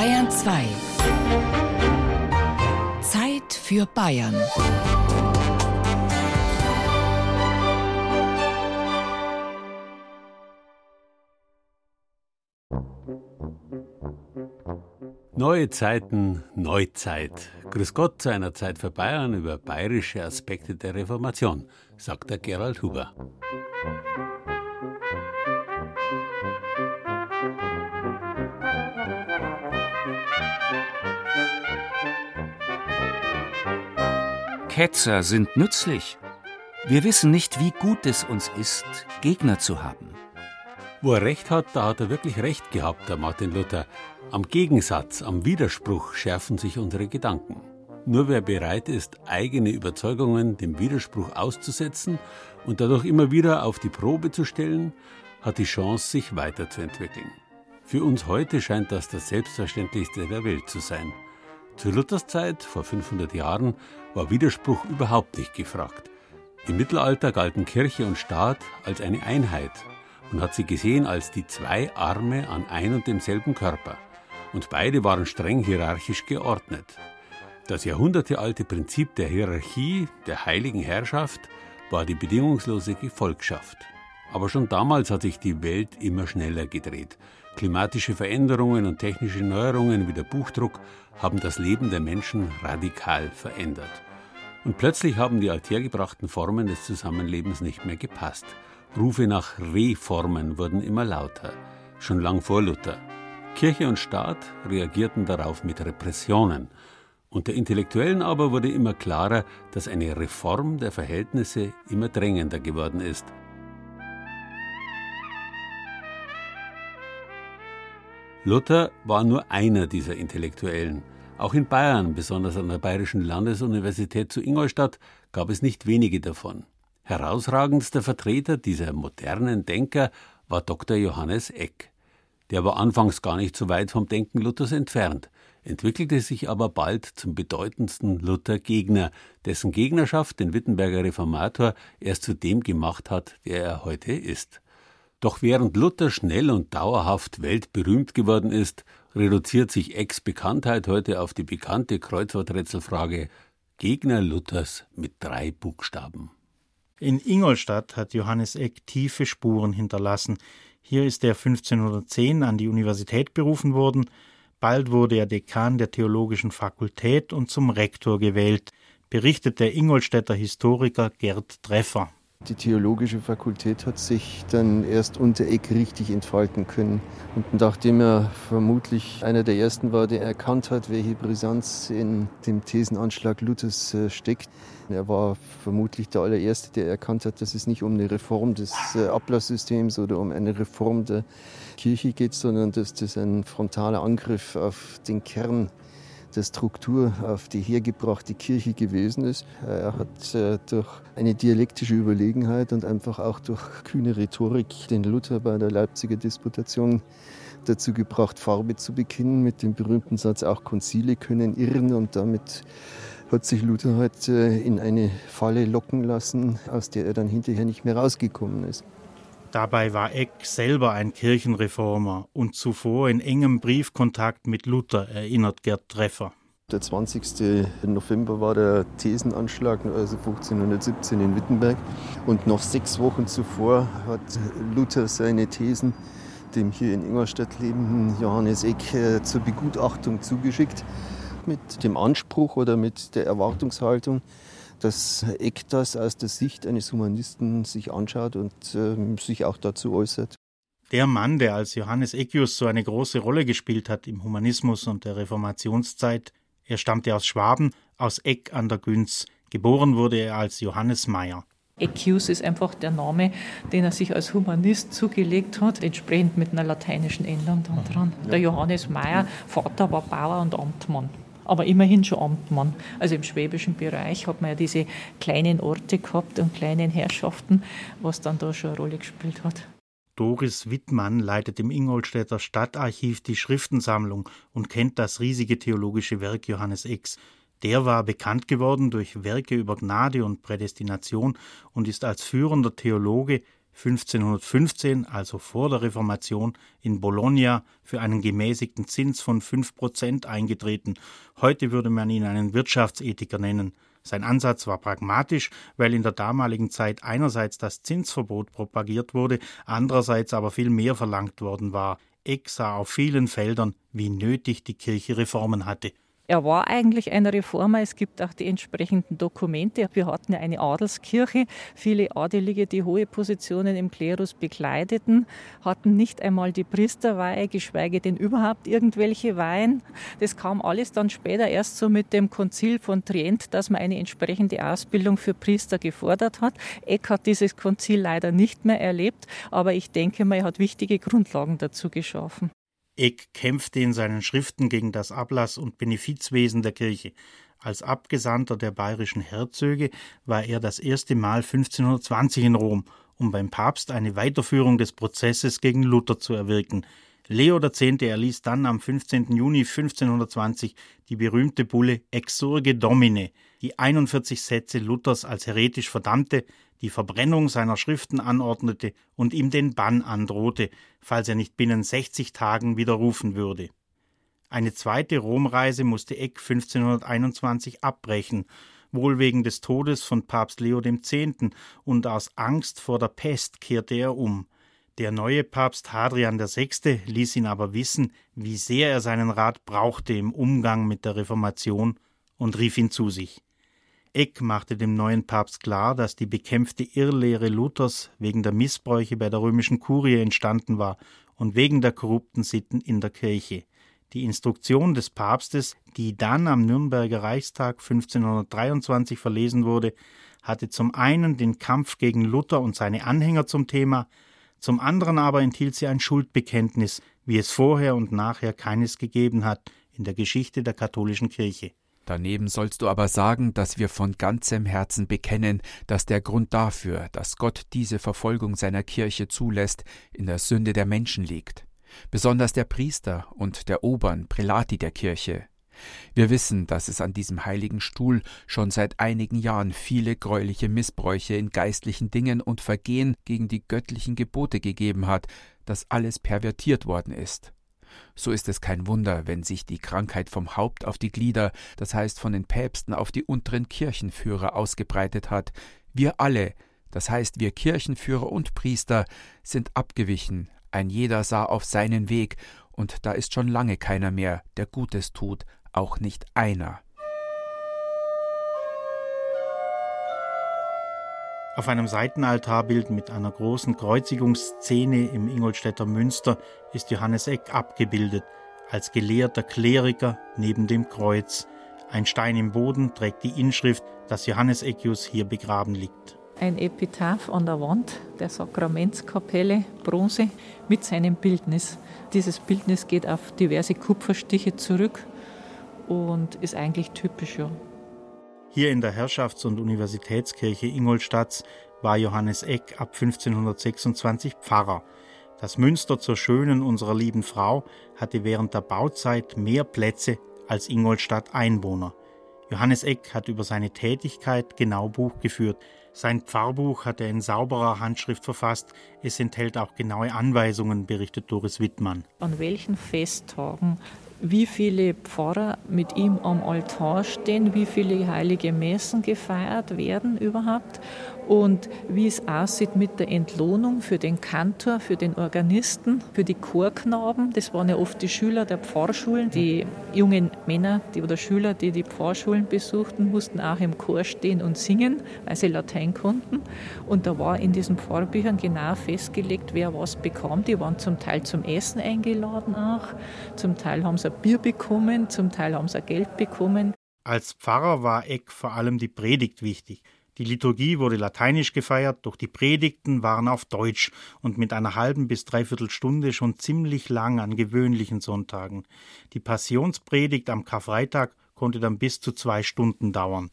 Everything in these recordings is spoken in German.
Bayern 2. Zeit für Bayern. Neue Zeiten, Neuzeit. Grüß Gott zu einer Zeit für Bayern über bayerische Aspekte der Reformation, sagt der Gerald Huber. Ketzer sind nützlich. Wir wissen nicht, wie gut es uns ist, Gegner zu haben. Wo er recht hat, da hat er wirklich recht gehabt, der Martin Luther. Am Gegensatz, am Widerspruch schärfen sich unsere Gedanken. Nur wer bereit ist, eigene Überzeugungen dem Widerspruch auszusetzen und dadurch immer wieder auf die Probe zu stellen, hat die Chance, sich weiterzuentwickeln. Für uns heute scheint das das Selbstverständlichste der Welt zu sein. Zu Luthers Zeit, vor 500 Jahren, war Widerspruch überhaupt nicht gefragt. Im Mittelalter galten Kirche und Staat als eine Einheit und hat sie gesehen als die zwei Arme an ein und demselben Körper. Und beide waren streng hierarchisch geordnet. Das jahrhundertealte Prinzip der Hierarchie, der heiligen Herrschaft, war die bedingungslose Gefolgschaft. Aber schon damals hat sich die Welt immer schneller gedreht. Klimatische Veränderungen und technische Neuerungen wie der Buchdruck haben das Leben der Menschen radikal verändert. Und plötzlich haben die althergebrachten Formen des Zusammenlebens nicht mehr gepasst. Rufe nach Reformen wurden immer lauter, schon lang vor Luther. Kirche und Staat reagierten darauf mit Repressionen. Unter Intellektuellen aber wurde immer klarer, dass eine Reform der Verhältnisse immer drängender geworden ist. Luther war nur einer dieser Intellektuellen. Auch in Bayern, besonders an der Bayerischen Landesuniversität zu Ingolstadt, gab es nicht wenige davon. Herausragendster Vertreter dieser modernen Denker war Dr. Johannes Eck. Der war anfangs gar nicht so weit vom Denken Luthers entfernt, entwickelte sich aber bald zum bedeutendsten Luther-Gegner, dessen Gegnerschaft den Wittenberger Reformator erst zu dem gemacht hat, der er heute ist. Doch während Luther schnell und dauerhaft weltberühmt geworden ist, reduziert sich Ecks Bekanntheit heute auf die bekannte Kreuzworträtselfrage Gegner Luthers mit drei Buchstaben. In Ingolstadt hat Johannes Eck tiefe Spuren hinterlassen. Hier ist er 1510 an die Universität berufen worden. Bald wurde er Dekan der Theologischen Fakultät und zum Rektor gewählt, berichtet der Ingolstädter Historiker Gerd Treffer. Die theologische Fakultät hat sich dann erst unter Eck richtig entfalten können. Und nachdem er vermutlich einer der ersten war, der erkannt hat, welche Brisanz in dem Thesenanschlag Luthers äh, steckt, er war vermutlich der allererste, der erkannt hat, dass es nicht um eine Reform des äh, Ablasssystems oder um eine Reform der Kirche geht, sondern dass das ein frontaler Angriff auf den Kern der Struktur auf die hergebrachte Kirche gewesen ist. Er hat äh, durch eine dialektische Überlegenheit und einfach auch durch kühne Rhetorik den Luther bei der Leipziger Disputation dazu gebracht, Farbe zu bekennen mit dem berühmten Satz, auch Konzile können irren und damit hat sich Luther halt in eine Falle locken lassen, aus der er dann hinterher nicht mehr rausgekommen ist. Dabei war Eck selber ein Kirchenreformer und zuvor in engem Briefkontakt mit Luther, erinnert Gerd Treffer. Der 20. November war der Thesenanschlag, also 1517 in Wittenberg. Und noch sechs Wochen zuvor hat Luther seine Thesen dem hier in Ingolstadt lebenden Johannes Eck äh, zur Begutachtung zugeschickt. Mit dem Anspruch oder mit der Erwartungshaltung, dass Eck das aus der Sicht eines Humanisten sich anschaut und äh, sich auch dazu äußert. Der Mann, der als Johannes Eckius so eine große Rolle gespielt hat im Humanismus und der Reformationszeit, er stammte aus Schwaben, aus Eck an der Günz. Geboren wurde er als Johannes Meyer. Eckius ist einfach der Name, den er sich als Humanist zugelegt hat, entsprechend mit einer lateinischen Endung dran. Der Johannes Meyer, Vater war Bauer und Amtmann aber immerhin schon Amtmann. Also im schwäbischen Bereich hat man ja diese kleinen Orte gehabt und kleinen Herrschaften, was dann da schon eine Rolle gespielt hat. Doris Wittmann leitet im Ingolstädter Stadtarchiv die Schriftensammlung und kennt das riesige theologische Werk Johannes Ex. Der war bekannt geworden durch Werke über Gnade und Prädestination und ist als führender Theologe 1515, also vor der Reformation, in Bologna für einen gemäßigten Zins von 5% eingetreten. Heute würde man ihn einen Wirtschaftsethiker nennen. Sein Ansatz war pragmatisch, weil in der damaligen Zeit einerseits das Zinsverbot propagiert wurde, andererseits aber viel mehr verlangt worden war. Eck sah auf vielen Feldern, wie nötig die Kirche Reformen hatte. Er war eigentlich ein Reformer. Es gibt auch die entsprechenden Dokumente. Wir hatten ja eine Adelskirche. Viele Adelige, die hohe Positionen im Klerus bekleideten, hatten nicht einmal die Priesterweihe, geschweige denn überhaupt irgendwelche Weihen. Das kam alles dann später erst so mit dem Konzil von Trient, dass man eine entsprechende Ausbildung für Priester gefordert hat. Eck hat dieses Konzil leider nicht mehr erlebt, aber ich denke mal, er hat wichtige Grundlagen dazu geschaffen. Eck kämpfte in seinen Schriften gegen das Ablass- und Benefizwesen der Kirche. Als Abgesandter der bayerischen Herzöge war er das erste Mal 1520 in Rom, um beim Papst eine Weiterführung des Prozesses gegen Luther zu erwirken. Leo X. erließ dann am 15. Juni 1520 die berühmte Bulle Exurge Domine, die 41 Sätze Luthers als heretisch verdammte, die Verbrennung seiner Schriften anordnete und ihm den Bann androhte, falls er nicht binnen 60 Tagen widerrufen würde. Eine zweite Romreise musste Eck 1521 abbrechen, wohl wegen des Todes von Papst Leo X. und aus Angst vor der Pest kehrte er um. Der neue Papst Hadrian VI. ließ ihn aber wissen, wie sehr er seinen Rat brauchte im Umgang mit der Reformation und rief ihn zu sich. Eck machte dem neuen Papst klar, dass die bekämpfte Irrlehre Luthers wegen der Missbräuche bei der römischen Kurie entstanden war und wegen der korrupten Sitten in der Kirche. Die Instruktion des Papstes, die dann am Nürnberger Reichstag 1523 verlesen wurde, hatte zum einen den Kampf gegen Luther und seine Anhänger zum Thema, zum anderen aber enthielt sie ein Schuldbekenntnis, wie es vorher und nachher keines gegeben hat in der Geschichte der katholischen Kirche. Daneben sollst du aber sagen, dass wir von ganzem Herzen bekennen, dass der Grund dafür, dass Gott diese Verfolgung seiner Kirche zulässt, in der Sünde der Menschen liegt, besonders der Priester und der Obern, Prälati der Kirche. Wir wissen, dass es an diesem heiligen Stuhl schon seit einigen Jahren viele greuliche Missbräuche in geistlichen Dingen und Vergehen gegen die göttlichen Gebote gegeben hat, dass alles pervertiert worden ist. So ist es kein Wunder, wenn sich die Krankheit vom Haupt auf die Glieder, das heißt von den Päpsten auf die unteren Kirchenführer ausgebreitet hat. Wir alle, das heißt wir Kirchenführer und Priester, sind abgewichen, ein jeder sah auf seinen Weg, und da ist schon lange keiner mehr, der Gutes tut, auch nicht einer. Auf einem Seitenaltarbild mit einer großen Kreuzigungsszene im Ingolstädter Münster ist Johannes Eck abgebildet, als gelehrter Kleriker neben dem Kreuz. Ein Stein im Boden trägt die Inschrift, dass Johannes Eckius hier begraben liegt. Ein Epitaph an der Wand der Sakramentskapelle, Bronze, mit seinem Bildnis. Dieses Bildnis geht auf diverse Kupferstiche zurück und ist eigentlich typisch. Ja. Hier in der Herrschafts- und Universitätskirche Ingolstadts war Johannes Eck ab 1526 Pfarrer. Das Münster zur Schönen unserer lieben Frau hatte während der Bauzeit mehr Plätze als Ingolstadt Einwohner. Johannes Eck hat über seine Tätigkeit genau Buch geführt. Sein Pfarrbuch hat er in sauberer Handschrift verfasst. Es enthält auch genaue Anweisungen, berichtet Doris Wittmann. An welchen Festtagen wie viele Pfarrer mit ihm am Altar stehen, wie viele heilige Messen gefeiert werden überhaupt und wie es aussieht mit der Entlohnung für den Kantor, für den Organisten, für die Chorknaben. Das waren ja oft die Schüler der Pfarrschulen. Die jungen Männer die, oder Schüler, die die Pfarrschulen besuchten, mussten auch im Chor stehen und singen, weil sie Latein konnten. Und da war in diesen Pfarrbüchern genau festgelegt, wer was bekam. Die waren zum Teil zum Essen eingeladen auch, zum Teil haben sie ein Bier bekommen, zum Teil haben sie Geld bekommen. Als Pfarrer war Eck vor allem die Predigt wichtig. Die Liturgie wurde lateinisch gefeiert, doch die Predigten waren auf Deutsch und mit einer halben bis dreiviertel Stunde schon ziemlich lang an gewöhnlichen Sonntagen. Die Passionspredigt am Karfreitag konnte dann bis zu zwei Stunden dauern.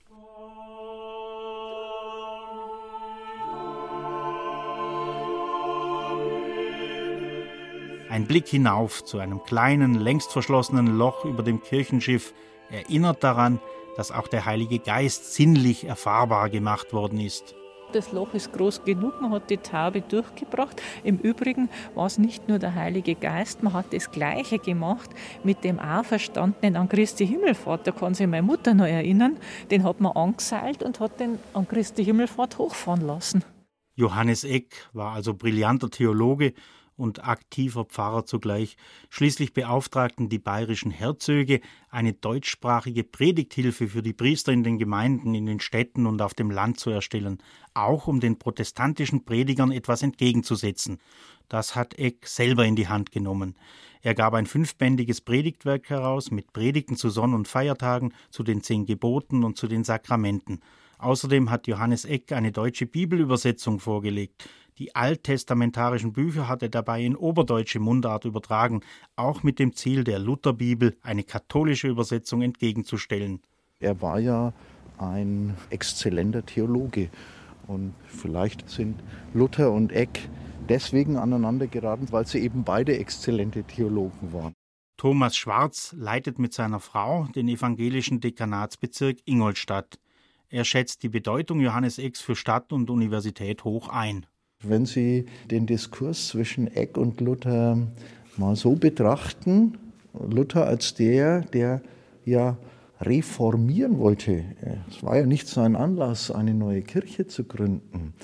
Ein Blick hinauf zu einem kleinen, längst verschlossenen Loch über dem Kirchenschiff erinnert daran, dass auch der Heilige Geist sinnlich erfahrbar gemacht worden ist. Das Loch ist groß genug, man hat die Taube durchgebracht. Im Übrigen war es nicht nur der Heilige Geist, man hat das Gleiche gemacht mit dem Auferstandenen an Christi Himmelfahrt. Da kann sich meine Mutter noch erinnern. Den hat man angeseilt und hat den an Christi Himmelfahrt hochfahren lassen. Johannes Eck war also brillanter Theologe und aktiver Pfarrer zugleich. Schließlich beauftragten die bayerischen Herzöge eine deutschsprachige Predigthilfe für die Priester in den Gemeinden, in den Städten und auf dem Land zu erstellen, auch um den protestantischen Predigern etwas entgegenzusetzen. Das hat Eck selber in die Hand genommen. Er gab ein fünfbändiges Predigtwerk heraus mit Predigten zu Sonn- und Feiertagen, zu den zehn Geboten und zu den Sakramenten. Außerdem hat Johannes Eck eine deutsche Bibelübersetzung vorgelegt. Die alttestamentarischen Bücher hat er dabei in oberdeutsche Mundart übertragen, auch mit dem Ziel der Lutherbibel eine katholische Übersetzung entgegenzustellen. Er war ja ein exzellenter Theologe und vielleicht sind Luther und Eck deswegen aneinander geraten, weil sie eben beide exzellente Theologen waren. Thomas Schwarz leitet mit seiner Frau den evangelischen Dekanatsbezirk Ingolstadt. Er schätzt die Bedeutung Johannes Ecks für Stadt und Universität hoch ein. Wenn Sie den Diskurs zwischen Eck und Luther mal so betrachten, Luther als der, der ja reformieren wollte. Es war ja nicht sein Anlass, eine neue Kirche zu gründen.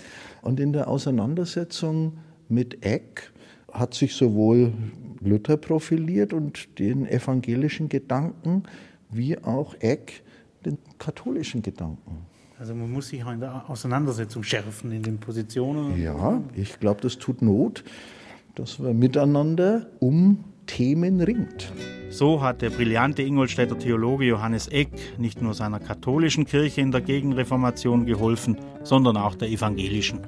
Und in der Auseinandersetzung mit Eck hat sich sowohl Luther profiliert und den evangelischen Gedanken, wie auch Eck den katholischen Gedanken. Also man muss sich auch in der Auseinandersetzung schärfen, in den Positionen. Ja, ich glaube, das tut Not, dass wir miteinander um Themen ringt. So hat der brillante Ingolstädter Theologe Johannes Eck nicht nur seiner katholischen Kirche in der Gegenreformation geholfen, sondern auch der evangelischen.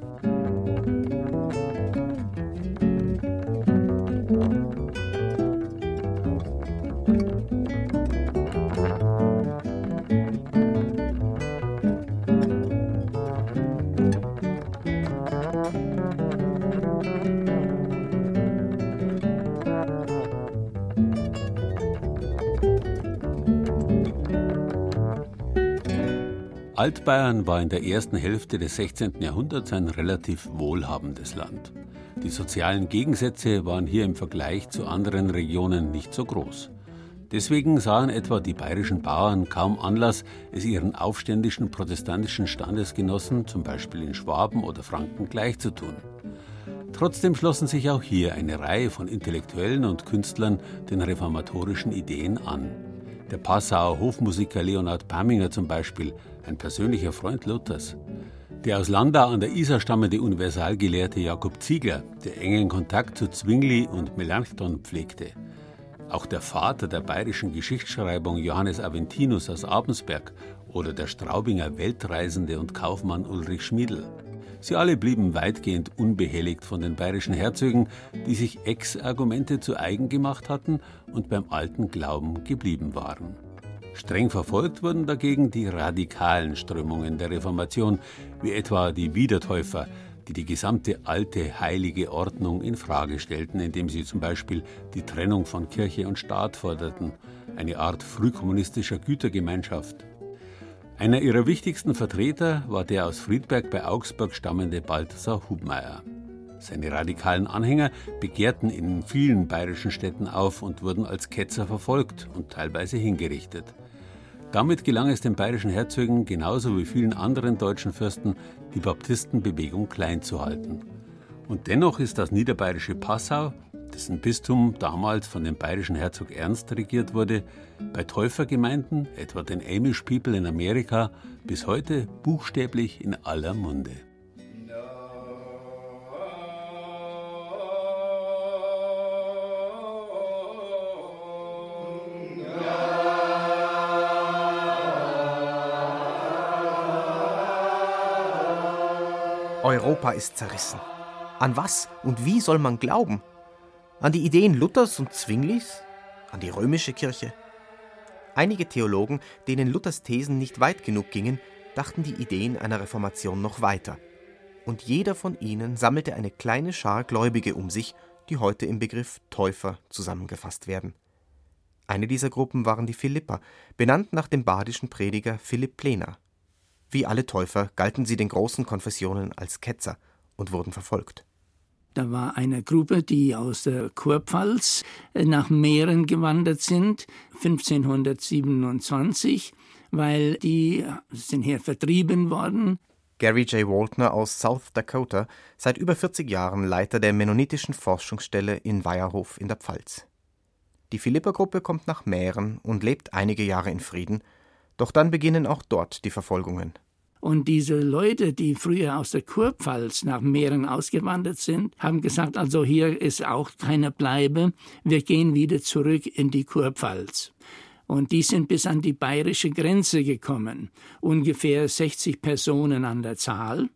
Altbayern war in der ersten Hälfte des 16. Jahrhunderts ein relativ wohlhabendes Land. Die sozialen Gegensätze waren hier im Vergleich zu anderen Regionen nicht so groß. Deswegen sahen etwa die bayerischen Bauern kaum Anlass, es ihren aufständischen protestantischen Standesgenossen, zum Beispiel in Schwaben oder Franken, gleichzutun. Trotzdem schlossen sich auch hier eine Reihe von Intellektuellen und Künstlern den reformatorischen Ideen an. Der Passauer Hofmusiker Leonhard Pamminger zum Beispiel ein persönlicher Freund Luthers. Der aus Landau an der Isar stammende Universalgelehrte Jakob Ziegler, der engen Kontakt zu Zwingli und Melanchthon pflegte. Auch der Vater der bayerischen Geschichtsschreibung Johannes Aventinus aus Abensberg oder der Straubinger Weltreisende und Kaufmann Ulrich Schmiedl. Sie alle blieben weitgehend unbehelligt von den bayerischen Herzögen, die sich Ex-Argumente zu eigen gemacht hatten und beim alten Glauben geblieben waren. Streng verfolgt wurden dagegen die radikalen Strömungen der Reformation, wie etwa die Wiedertäufer, die die gesamte alte heilige Ordnung in Frage stellten, indem sie zum Beispiel die Trennung von Kirche und Staat forderten, eine Art frühkommunistischer Gütergemeinschaft. Einer ihrer wichtigsten Vertreter war der aus Friedberg bei Augsburg stammende Balthasar Hubmeier. Seine radikalen Anhänger begehrten in vielen bayerischen Städten auf und wurden als Ketzer verfolgt und teilweise hingerichtet. Damit gelang es den bayerischen Herzögen genauso wie vielen anderen deutschen Fürsten, die Baptistenbewegung klein zu halten. Und dennoch ist das niederbayerische Passau, dessen Bistum damals von dem bayerischen Herzog Ernst regiert wurde, bei Täufergemeinden, etwa den Amish People in Amerika, bis heute buchstäblich in aller Munde. Europa ist zerrissen. An was und wie soll man glauben? An die Ideen Luthers und Zwinglis? An die römische Kirche? Einige Theologen, denen Luthers Thesen nicht weit genug gingen, dachten die Ideen einer Reformation noch weiter. Und jeder von ihnen sammelte eine kleine Schar Gläubige um sich, die heute im Begriff Täufer zusammengefasst werden. Eine dieser Gruppen waren die Philipper, benannt nach dem badischen Prediger Philipp Plena. Wie alle Täufer galten sie den großen Konfessionen als Ketzer und wurden verfolgt. Da war eine Gruppe, die aus der Kurpfalz nach Mähren gewandert sind, 1527, weil die sind hier vertrieben worden. Gary J. Waltner aus South Dakota, seit über 40 Jahren Leiter der mennonitischen Forschungsstelle in Weierhof in der Pfalz. Die Philippa-Gruppe kommt nach Mähren und lebt einige Jahre in Frieden, doch dann beginnen auch dort die Verfolgungen. Und diese Leute, die früher aus der Kurpfalz nach Mähren ausgewandert sind, haben gesagt, also hier ist auch keine Bleibe, wir gehen wieder zurück in die Kurpfalz. Und die sind bis an die bayerische Grenze gekommen, ungefähr 60 Personen an der Zahl.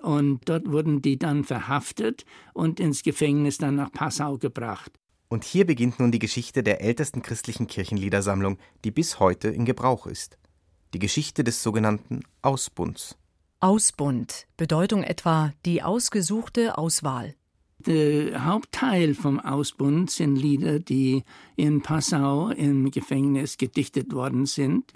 Und dort wurden die dann verhaftet und ins Gefängnis dann nach Passau gebracht. Und hier beginnt nun die Geschichte der ältesten christlichen Kirchenliedersammlung, die bis heute in Gebrauch ist. Die Geschichte des sogenannten Ausbunds. Ausbund, Bedeutung etwa die ausgesuchte Auswahl. Der Hauptteil vom Ausbund sind Lieder, die in Passau im Gefängnis gedichtet worden sind.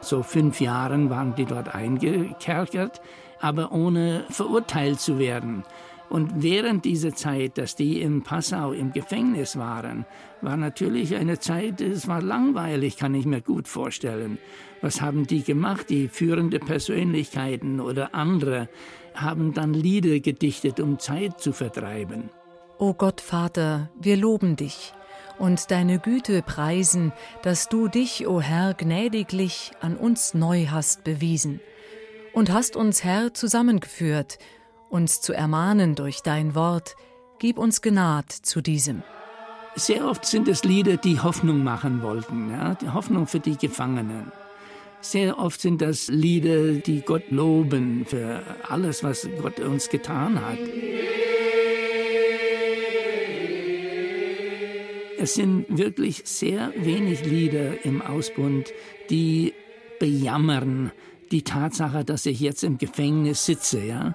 So fünf Jahren waren die dort eingekerkert, aber ohne verurteilt zu werden. Und während dieser Zeit, dass die in Passau im Gefängnis waren, war natürlich eine Zeit, es war langweilig, kann ich mir gut vorstellen. Was haben die gemacht? Die führende Persönlichkeiten oder andere haben dann Lieder gedichtet, um Zeit zu vertreiben. O Gott Vater, wir loben dich und deine Güte preisen, dass du dich, o Herr, gnädiglich an uns neu hast bewiesen und hast uns, Herr, zusammengeführt, uns zu ermahnen durch dein Wort, gib uns Gnad zu diesem. Sehr oft sind es Lieder, die Hoffnung machen wollten, ja? die Hoffnung für die Gefangenen. Sehr oft sind das Lieder, die Gott loben für alles, was Gott uns getan hat. Es sind wirklich sehr wenig Lieder im Ausbund, die bejammern die Tatsache, dass ich jetzt im Gefängnis sitze, ja.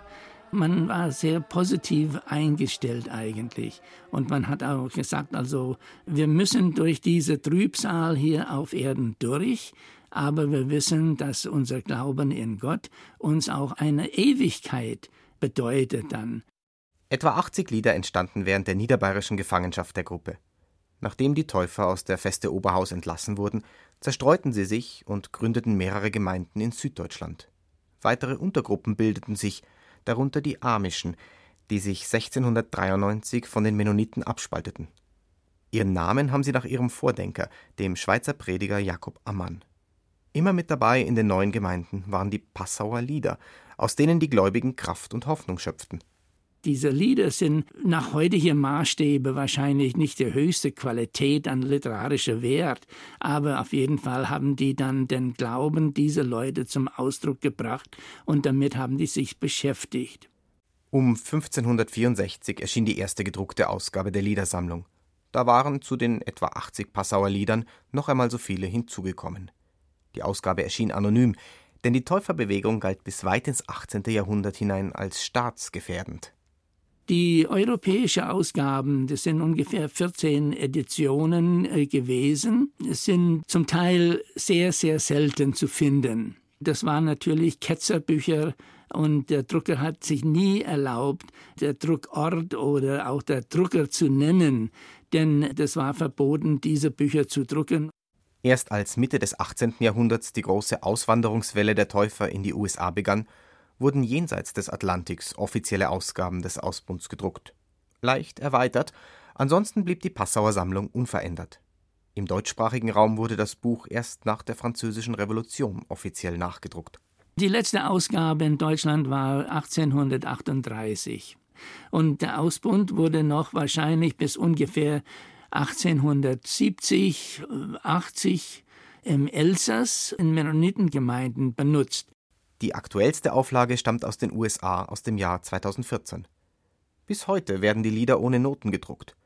Man war sehr positiv eingestellt eigentlich. Und man hat auch gesagt, also wir müssen durch diese Trübsal hier auf Erden durch, aber wir wissen, dass unser Glauben in Gott uns auch eine Ewigkeit bedeutet dann. Etwa 80 Lieder entstanden während der niederbayerischen Gefangenschaft der Gruppe. Nachdem die Täufer aus der Feste Oberhaus entlassen wurden, zerstreuten sie sich und gründeten mehrere Gemeinden in Süddeutschland. Weitere Untergruppen bildeten sich, darunter die Amischen, die sich 1693 von den Mennoniten abspalteten. Ihren Namen haben sie nach ihrem Vordenker, dem Schweizer Prediger Jakob Ammann. Immer mit dabei in den neuen Gemeinden waren die Passauer Lieder, aus denen die Gläubigen Kraft und Hoffnung schöpften. Diese Lieder sind nach heutigen Maßstäbe wahrscheinlich nicht die höchste Qualität an literarischer Wert, aber auf jeden Fall haben die dann den Glauben dieser Leute zum Ausdruck gebracht und damit haben die sich beschäftigt. Um 1564 erschien die erste gedruckte Ausgabe der Liedersammlung. Da waren zu den etwa 80 Passauer Liedern noch einmal so viele hinzugekommen. Die Ausgabe erschien anonym, denn die Täuferbewegung galt bis weit ins 18. Jahrhundert hinein als staatsgefährdend. Die europäische Ausgaben, das sind ungefähr 14 Editionen äh, gewesen, sind zum Teil sehr, sehr selten zu finden. Das waren natürlich Ketzerbücher und der Drucker hat sich nie erlaubt, der Druckort oder auch der Drucker zu nennen, denn das war verboten, diese Bücher zu drucken. Erst als Mitte des 18. Jahrhunderts die große Auswanderungswelle der Täufer in die USA begann, wurden jenseits des Atlantiks offizielle Ausgaben des Ausbunds gedruckt. Leicht erweitert, ansonsten blieb die Passauer Sammlung unverändert. Im deutschsprachigen Raum wurde das Buch erst nach der Französischen Revolution offiziell nachgedruckt. Die letzte Ausgabe in Deutschland war 1838. Und der Ausbund wurde noch wahrscheinlich bis ungefähr 1870, 80 im Elsass in Mennonitengemeinden benutzt. Die aktuellste Auflage stammt aus den USA aus dem Jahr 2014. Bis heute werden die Lieder ohne Noten gedruckt.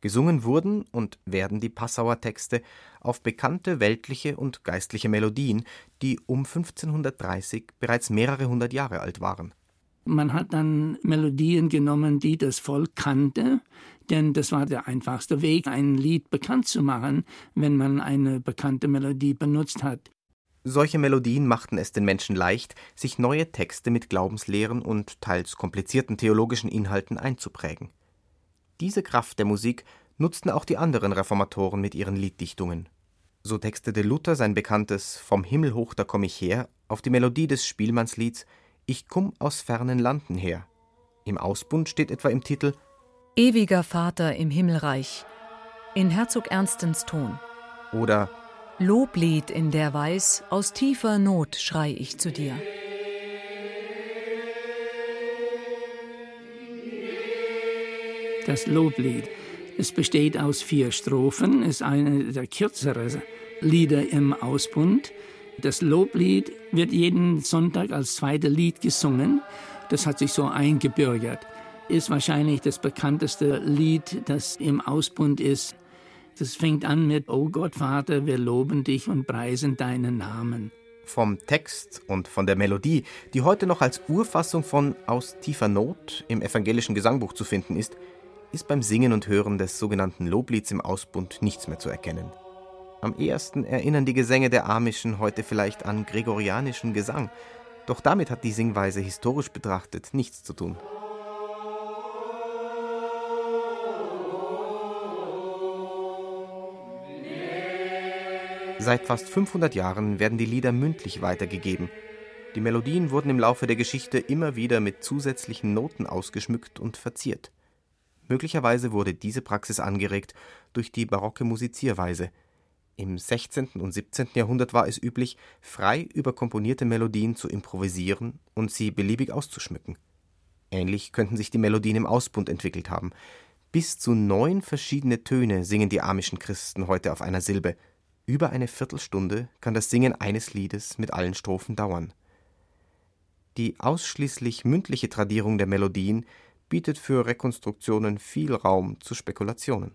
Gesungen wurden und werden die Passauer Texte auf bekannte weltliche und geistliche Melodien, die um 1530 bereits mehrere hundert Jahre alt waren. Man hat dann Melodien genommen, die das Volk kannte, denn das war der einfachste Weg, ein Lied bekannt zu machen, wenn man eine bekannte Melodie benutzt hat. Solche Melodien machten es den Menschen leicht, sich neue Texte mit Glaubenslehren und teils komplizierten theologischen Inhalten einzuprägen. Diese Kraft der Musik nutzten auch die anderen Reformatoren mit ihren Lieddichtungen. So textete Luther sein bekanntes Vom Himmel hoch da komm ich her auf die Melodie des Spielmannslieds Ich kumm aus fernen Landen her. Im Ausbund steht etwa im Titel Ewiger Vater im Himmelreich in Herzog Ernstens Ton. Oder Loblied in der Weiß, aus tiefer Not schrei ich zu dir. Das Loblied. Es besteht aus vier Strophen, ist eine der kürzeren Lieder im Ausbund. Das Loblied wird jeden Sonntag als zweites Lied gesungen. Das hat sich so eingebürgert. Ist wahrscheinlich das bekannteste Lied, das im Ausbund ist. Das fängt an mit O Gott Vater, wir loben dich und preisen deinen Namen. Vom Text und von der Melodie, die heute noch als Urfassung von Aus tiefer Not im evangelischen Gesangbuch zu finden ist, ist beim Singen und Hören des sogenannten Loblieds im Ausbund nichts mehr zu erkennen. Am ehesten erinnern die Gesänge der Amischen heute vielleicht an gregorianischen Gesang, doch damit hat die Singweise historisch betrachtet nichts zu tun. Seit fast 500 Jahren werden die Lieder mündlich weitergegeben. Die Melodien wurden im Laufe der Geschichte immer wieder mit zusätzlichen Noten ausgeschmückt und verziert. Möglicherweise wurde diese Praxis angeregt durch die barocke Musizierweise. Im 16. und 17. Jahrhundert war es üblich, frei über komponierte Melodien zu improvisieren und sie beliebig auszuschmücken. Ähnlich könnten sich die Melodien im Ausbund entwickelt haben. Bis zu neun verschiedene Töne singen die amischen Christen heute auf einer Silbe. Über eine Viertelstunde kann das Singen eines Liedes mit allen Strophen dauern. Die ausschließlich mündliche Tradierung der Melodien bietet für Rekonstruktionen viel Raum zu Spekulationen.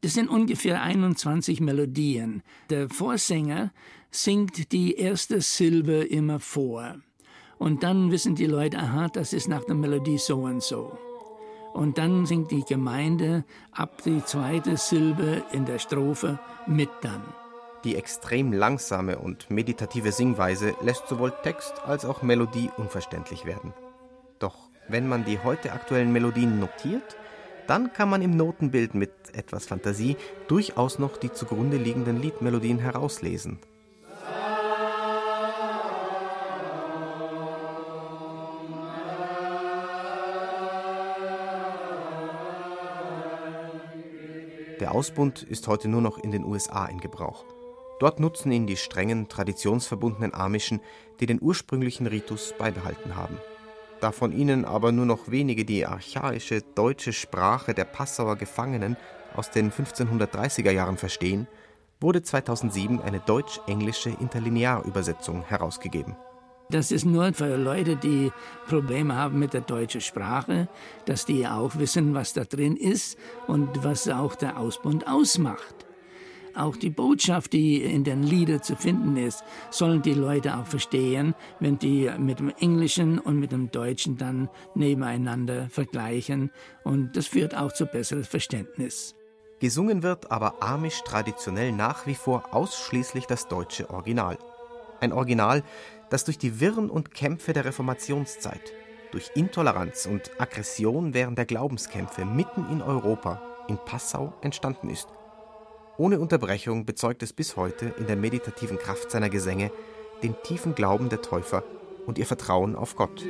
Es sind ungefähr 21 Melodien. Der Vorsänger singt die erste Silbe immer vor. Und dann wissen die Leute, aha, das ist nach der Melodie so und so. Und dann singt die Gemeinde ab die zweite Silbe in der Strophe mit dann. Die extrem langsame und meditative Singweise lässt sowohl Text als auch Melodie unverständlich werden. Doch wenn man die heute aktuellen Melodien notiert, dann kann man im Notenbild mit etwas Fantasie durchaus noch die zugrunde liegenden Liedmelodien herauslesen. Der Ausbund ist heute nur noch in den USA in Gebrauch. Dort nutzen ihn die strengen, traditionsverbundenen Amischen, die den ursprünglichen Ritus beibehalten haben. Da von ihnen aber nur noch wenige die archaische deutsche Sprache der Passauer Gefangenen aus den 1530er Jahren verstehen, wurde 2007 eine deutsch-englische Interlinearübersetzung herausgegeben. Das ist nur für Leute, die Probleme haben mit der deutschen Sprache, dass die auch wissen, was da drin ist und was auch der Ausbund ausmacht. Auch die Botschaft, die in den Liedern zu finden ist, sollen die Leute auch verstehen, wenn die mit dem Englischen und mit dem Deutschen dann nebeneinander vergleichen. Und das führt auch zu besserem Verständnis. Gesungen wird aber amisch traditionell nach wie vor ausschließlich das deutsche Original. Ein Original, das durch die Wirren und Kämpfe der Reformationszeit, durch Intoleranz und Aggression während der Glaubenskämpfe mitten in Europa, in Passau, entstanden ist – ohne Unterbrechung bezeugt es bis heute in der meditativen Kraft seiner Gesänge den tiefen Glauben der Täufer und ihr Vertrauen auf Gott.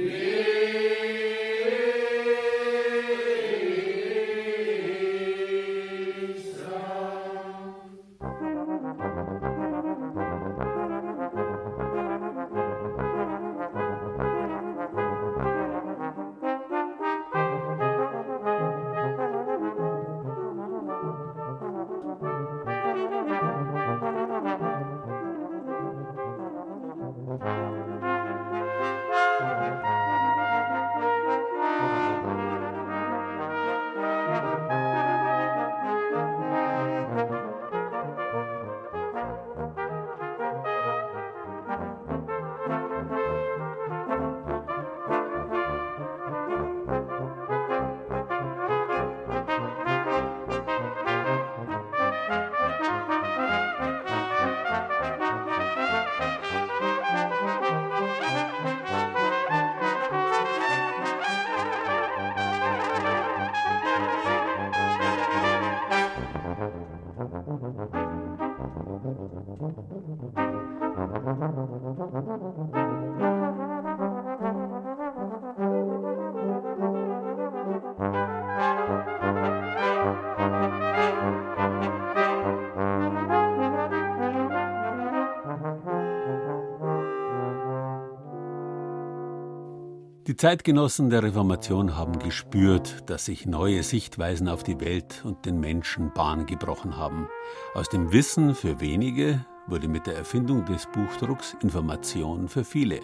Die Zeitgenossen der Reformation haben gespürt, dass sich neue Sichtweisen auf die Welt und den Menschen Bahn gebrochen haben. Aus dem Wissen für wenige wurde mit der Erfindung des Buchdrucks Information für viele.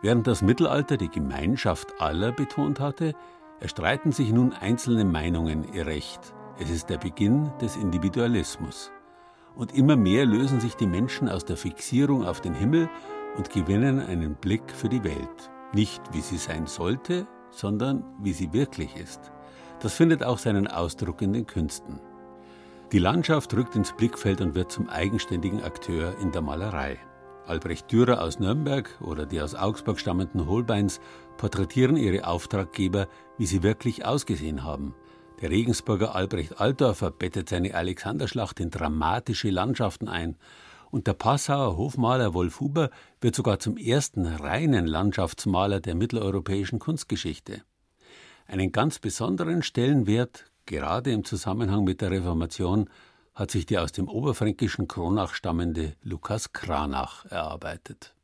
Während das Mittelalter die Gemeinschaft aller betont hatte, erstreiten sich nun einzelne Meinungen ihr Recht. Es ist der Beginn des Individualismus. Und immer mehr lösen sich die Menschen aus der Fixierung auf den Himmel und gewinnen einen Blick für die Welt. Nicht wie sie sein sollte, sondern wie sie wirklich ist. Das findet auch seinen Ausdruck in den Künsten. Die Landschaft rückt ins Blickfeld und wird zum eigenständigen Akteur in der Malerei. Albrecht Dürer aus Nürnberg oder die aus Augsburg stammenden Holbeins porträtieren ihre Auftraggeber, wie sie wirklich ausgesehen haben. Der Regensburger Albrecht Altdorfer bettet seine Alexanderschlacht in dramatische Landschaften ein und der Passauer Hofmaler Wolf Huber wird sogar zum ersten reinen Landschaftsmaler der mitteleuropäischen Kunstgeschichte. Einen ganz besonderen Stellenwert, gerade im Zusammenhang mit der Reformation, hat sich der aus dem oberfränkischen Kronach stammende Lukas Kranach erarbeitet.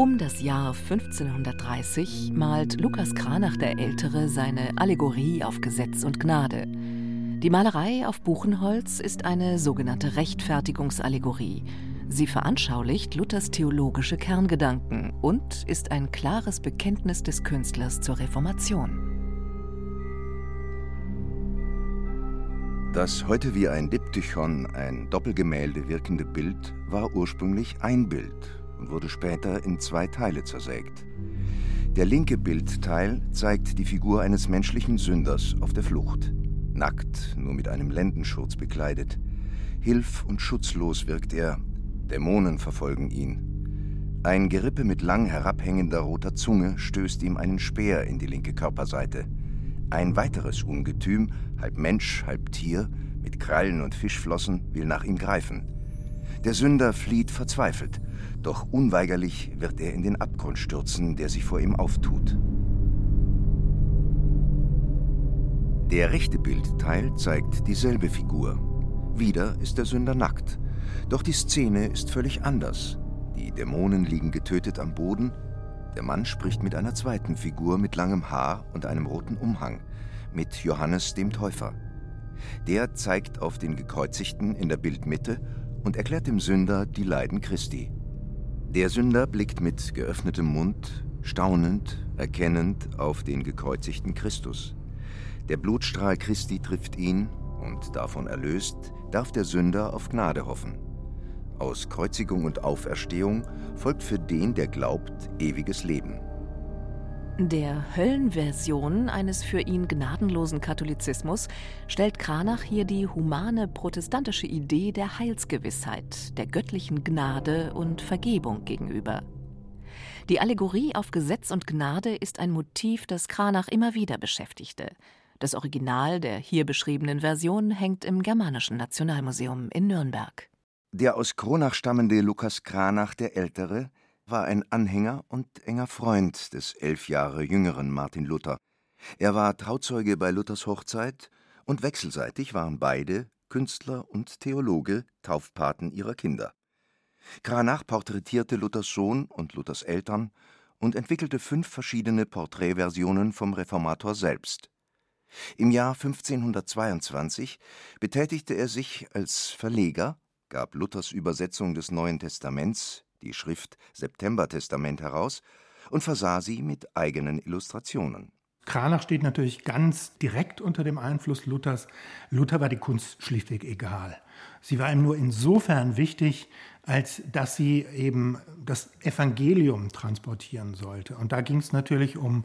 Um das Jahr 1530 malt Lukas Kranach der Ältere seine Allegorie auf Gesetz und Gnade. Die Malerei auf Buchenholz ist eine sogenannte Rechtfertigungsallegorie. Sie veranschaulicht Luthers theologische Kerngedanken und ist ein klares Bekenntnis des Künstlers zur Reformation. Das heute wie ein Diptychon, ein Doppelgemälde wirkende Bild, war ursprünglich ein Bild und wurde später in zwei Teile zersägt. Der linke Bildteil zeigt die Figur eines menschlichen Sünders auf der Flucht. Nackt, nur mit einem Lendenschurz bekleidet. Hilf- und schutzlos wirkt er. Dämonen verfolgen ihn. Ein Gerippe mit lang herabhängender roter Zunge stößt ihm einen Speer in die linke Körperseite. Ein weiteres Ungetüm, halb Mensch, halb Tier, mit Krallen und Fischflossen, will nach ihm greifen. Der Sünder flieht verzweifelt, doch unweigerlich wird er in den Abgrund stürzen, der sich vor ihm auftut. Der rechte Bildteil zeigt dieselbe Figur. Wieder ist der Sünder nackt. Doch die Szene ist völlig anders. Die Dämonen liegen getötet am Boden. Der Mann spricht mit einer zweiten Figur mit langem Haar und einem roten Umhang, mit Johannes dem Täufer. Der zeigt auf den Gekreuzigten in der Bildmitte und erklärt dem Sünder die Leiden Christi. Der Sünder blickt mit geöffnetem Mund, staunend, erkennend auf den gekreuzigten Christus. Der Blutstrahl Christi trifft ihn, und davon erlöst, darf der Sünder auf Gnade hoffen. Aus Kreuzigung und Auferstehung folgt für den, der glaubt, ewiges Leben. Der Höllenversion eines für ihn gnadenlosen Katholizismus stellt Kranach hier die humane protestantische Idee der Heilsgewissheit, der göttlichen Gnade und Vergebung gegenüber. Die Allegorie auf Gesetz und Gnade ist ein Motiv, das Kranach immer wieder beschäftigte. Das Original der hier beschriebenen Version hängt im Germanischen Nationalmuseum in Nürnberg. Der aus Kronach stammende Lukas Kranach der Ältere war ein Anhänger und enger Freund des elf Jahre jüngeren Martin Luther. Er war Trauzeuge bei Luthers Hochzeit und wechselseitig waren beide, Künstler und Theologe, Taufpaten ihrer Kinder. Kranach porträtierte Luthers Sohn und Luthers Eltern und entwickelte fünf verschiedene Porträtversionen vom Reformator selbst. Im Jahr 1522 betätigte er sich als Verleger, gab Luthers Übersetzung des Neuen Testaments die Schrift Septembertestament heraus und versah sie mit eigenen Illustrationen. Kranach steht natürlich ganz direkt unter dem Einfluss Luthers. Luther war die Kunst schlichtweg egal. Sie war ihm nur insofern wichtig, als dass sie eben das Evangelium transportieren sollte. Und da ging es natürlich um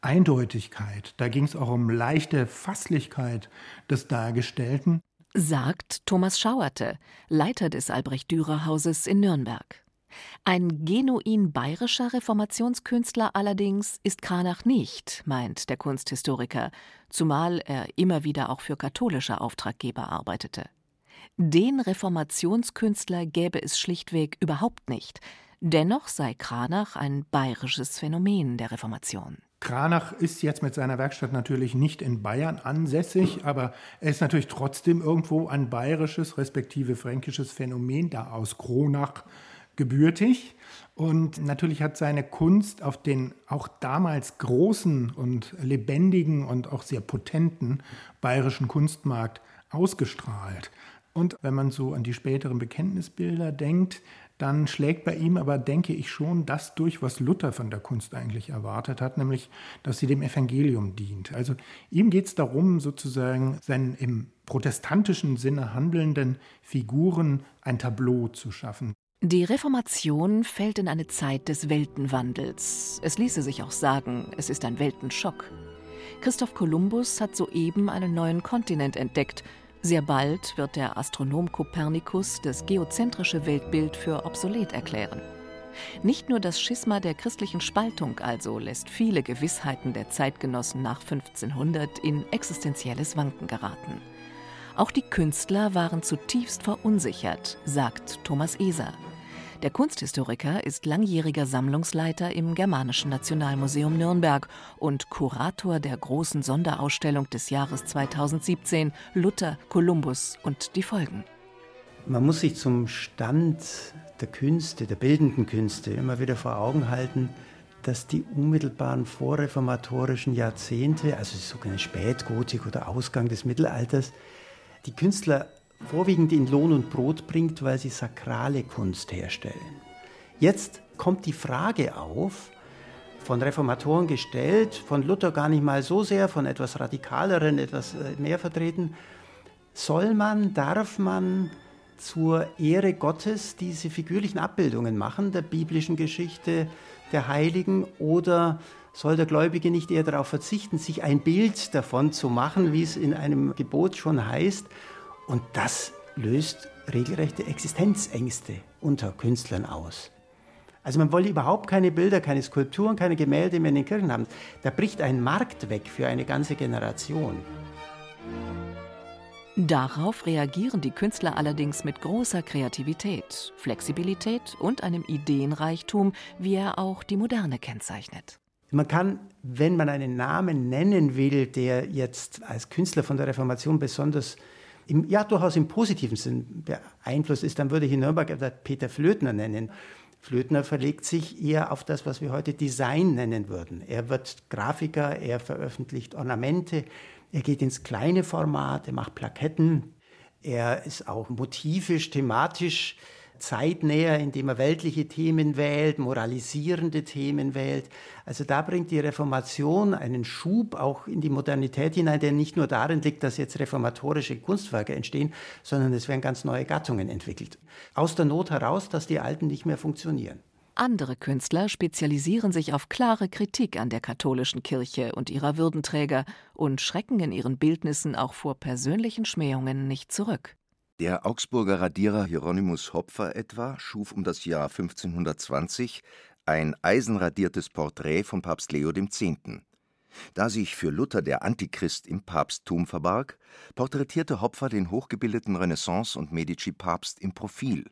Eindeutigkeit, da ging es auch um leichte Fasslichkeit des Dargestellten. Sagt Thomas Schauerte, Leiter des Albrecht-Dürer-Hauses in Nürnberg. Ein genuin bayerischer Reformationskünstler allerdings ist Kranach nicht, meint der Kunsthistoriker, zumal er immer wieder auch für katholische Auftraggeber arbeitete. Den Reformationskünstler gäbe es schlichtweg überhaupt nicht. Dennoch sei Kranach ein bayerisches Phänomen der Reformation. Kranach ist jetzt mit seiner Werkstatt natürlich nicht in Bayern ansässig, aber er ist natürlich trotzdem irgendwo ein bayerisches respektive fränkisches Phänomen, da aus Kronach gebürtig. Und natürlich hat seine Kunst auf den auch damals großen und lebendigen und auch sehr potenten bayerischen Kunstmarkt ausgestrahlt. Und wenn man so an die späteren Bekenntnisbilder denkt, dann schlägt bei ihm aber, denke ich, schon das durch, was Luther von der Kunst eigentlich erwartet hat, nämlich, dass sie dem Evangelium dient. Also ihm geht es darum, sozusagen seinen im protestantischen Sinne handelnden Figuren ein Tableau zu schaffen. Die Reformation fällt in eine Zeit des Weltenwandels. Es ließe sich auch sagen, es ist ein Weltenschock. Christoph Kolumbus hat soeben einen neuen Kontinent entdeckt sehr bald wird der Astronom Kopernikus das geozentrische Weltbild für obsolet erklären. Nicht nur das Schisma der christlichen Spaltung also lässt viele Gewissheiten der Zeitgenossen nach 1500 in existenzielles Wanken geraten. Auch die Künstler waren zutiefst verunsichert, sagt Thomas Eser. Der Kunsthistoriker ist langjähriger Sammlungsleiter im Germanischen Nationalmuseum Nürnberg und Kurator der großen Sonderausstellung des Jahres 2017 Luther, Kolumbus und die Folgen. Man muss sich zum Stand der Künste, der bildenden Künste immer wieder vor Augen halten, dass die unmittelbaren vorreformatorischen Jahrzehnte, also die sogenannte Spätgotik oder Ausgang des Mittelalters, die Künstler vorwiegend in Lohn und Brot bringt, weil sie sakrale Kunst herstellen. Jetzt kommt die Frage auf, von Reformatoren gestellt, von Luther gar nicht mal so sehr, von etwas radikaleren, etwas äh, mehr vertreten. Soll man, darf man zur Ehre Gottes diese figürlichen Abbildungen machen, der biblischen Geschichte, der Heiligen, oder soll der Gläubige nicht eher darauf verzichten, sich ein Bild davon zu machen, wie es in einem Gebot schon heißt, und das löst regelrechte Existenzängste unter Künstlern aus. Also man wolle überhaupt keine Bilder, keine Skulpturen, keine Gemälde mehr in den Kirchen haben. Da bricht ein Markt weg für eine ganze Generation. Darauf reagieren die Künstler allerdings mit großer Kreativität, Flexibilität und einem Ideenreichtum, wie er auch die Moderne kennzeichnet. Man kann, wenn man einen Namen nennen will, der jetzt als Künstler von der Reformation besonders im, ja durchaus im positiven Sinn beeinflusst ist, dann würde ich in Nürnberg Peter Flötner nennen. Flötner verlegt sich eher auf das, was wir heute Design nennen würden. Er wird Grafiker, er veröffentlicht Ornamente, er geht ins kleine Format, er macht Plaketten, er ist auch motivisch, thematisch zeitnäher, indem er weltliche Themen wählt, moralisierende Themen wählt. Also da bringt die Reformation einen Schub auch in die Modernität hinein, der nicht nur darin liegt, dass jetzt reformatorische Kunstwerke entstehen, sondern es werden ganz neue Gattungen entwickelt. Aus der Not heraus, dass die alten nicht mehr funktionieren. Andere Künstler spezialisieren sich auf klare Kritik an der katholischen Kirche und ihrer Würdenträger und schrecken in ihren Bildnissen auch vor persönlichen Schmähungen nicht zurück. Der Augsburger Radierer Hieronymus Hopfer etwa schuf um das Jahr 1520 ein eisenradiertes Porträt von Papst Leo X. Da sich für Luther der Antichrist im Papsttum verbarg, porträtierte Hopfer den hochgebildeten Renaissance- und Medici-Papst im Profil,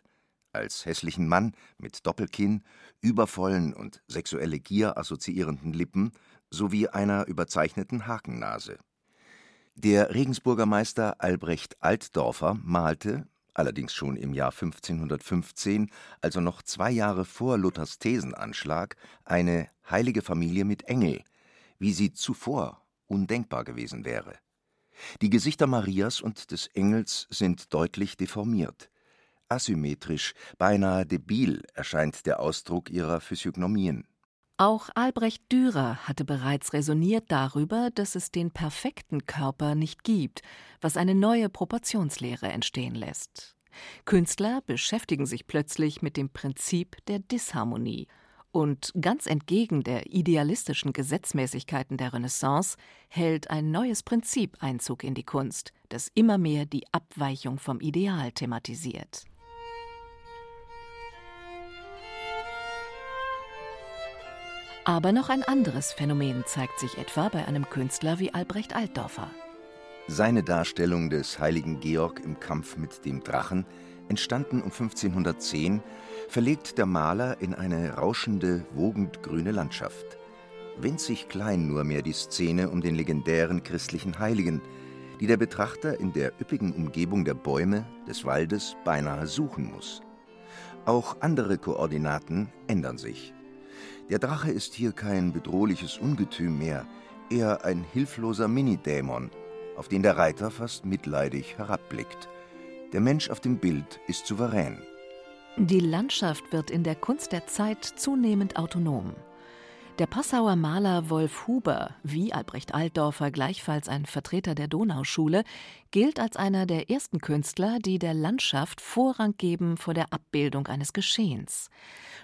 als hässlichen Mann mit Doppelkinn, übervollen und sexuelle Gier assoziierenden Lippen sowie einer überzeichneten Hakennase der Regensburger Meister Albrecht Altdorfer malte, allerdings schon im Jahr 1515, also noch zwei Jahre vor Luthers Thesenanschlag, eine Heilige Familie mit Engel, wie sie zuvor undenkbar gewesen wäre. Die Gesichter Marias und des Engels sind deutlich deformiert. Asymmetrisch, beinahe debil erscheint der Ausdruck ihrer Physiognomien auch Albrecht Dürer hatte bereits resoniert darüber, dass es den perfekten Körper nicht gibt, was eine neue Proportionslehre entstehen lässt. Künstler beschäftigen sich plötzlich mit dem Prinzip der Disharmonie. Und ganz entgegen der idealistischen Gesetzmäßigkeiten der Renaissance hält ein neues Prinzip Einzug in die Kunst, das immer mehr die Abweichung vom Ideal thematisiert. Aber noch ein anderes Phänomen zeigt sich etwa bei einem Künstler wie Albrecht Altdorfer. Seine Darstellung des heiligen Georg im Kampf mit dem Drachen, entstanden um 1510, verlegt der Maler in eine rauschende, wogend grüne Landschaft. winzig klein nur mehr die Szene um den legendären christlichen Heiligen, die der Betrachter in der üppigen Umgebung der Bäume, des Waldes beinahe suchen muss. Auch andere Koordinaten ändern sich. Der Drache ist hier kein bedrohliches Ungetüm mehr, eher ein hilfloser Minidämon, auf den der Reiter fast mitleidig herabblickt. Der Mensch auf dem Bild ist souverän. Die Landschaft wird in der Kunst der Zeit zunehmend autonom. Der Passauer Maler Wolf Huber, wie Albrecht Altdorfer gleichfalls ein Vertreter der Donauschule, gilt als einer der ersten Künstler, die der Landschaft Vorrang geben vor der Abbildung eines Geschehens.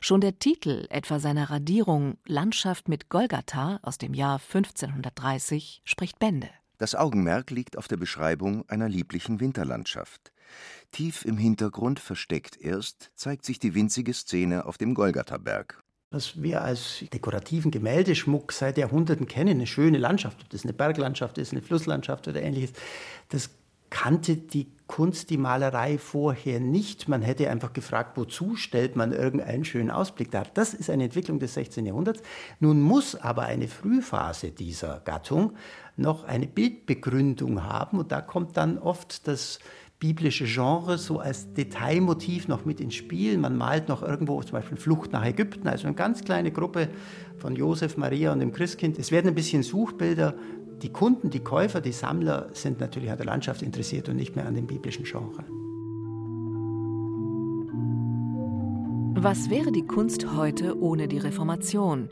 Schon der Titel etwa seiner Radierung Landschaft mit Golgatha aus dem Jahr 1530 spricht Bände. Das Augenmerk liegt auf der Beschreibung einer lieblichen Winterlandschaft. Tief im Hintergrund versteckt erst zeigt sich die winzige Szene auf dem Golgatha-Berg. Was wir als dekorativen Gemäldeschmuck seit Jahrhunderten kennen, eine schöne Landschaft, ob das eine Berglandschaft ist, eine Flusslandschaft oder ähnliches, das kannte die Kunst, die Malerei vorher nicht. Man hätte einfach gefragt, wozu stellt man irgendeinen schönen Ausblick dar. Das ist eine Entwicklung des 16. Jahrhunderts. Nun muss aber eine Frühphase dieser Gattung noch eine Bildbegründung haben und da kommt dann oft das biblische Genre so als Detailmotiv noch mit ins Spiel. Man malt noch irgendwo zum Beispiel Flucht nach Ägypten, also eine ganz kleine Gruppe von Josef, Maria und dem Christkind. Es werden ein bisschen Suchbilder. Die Kunden, die Käufer, die Sammler sind natürlich an der Landschaft interessiert und nicht mehr an dem biblischen Genre. Was wäre die Kunst heute ohne die Reformation?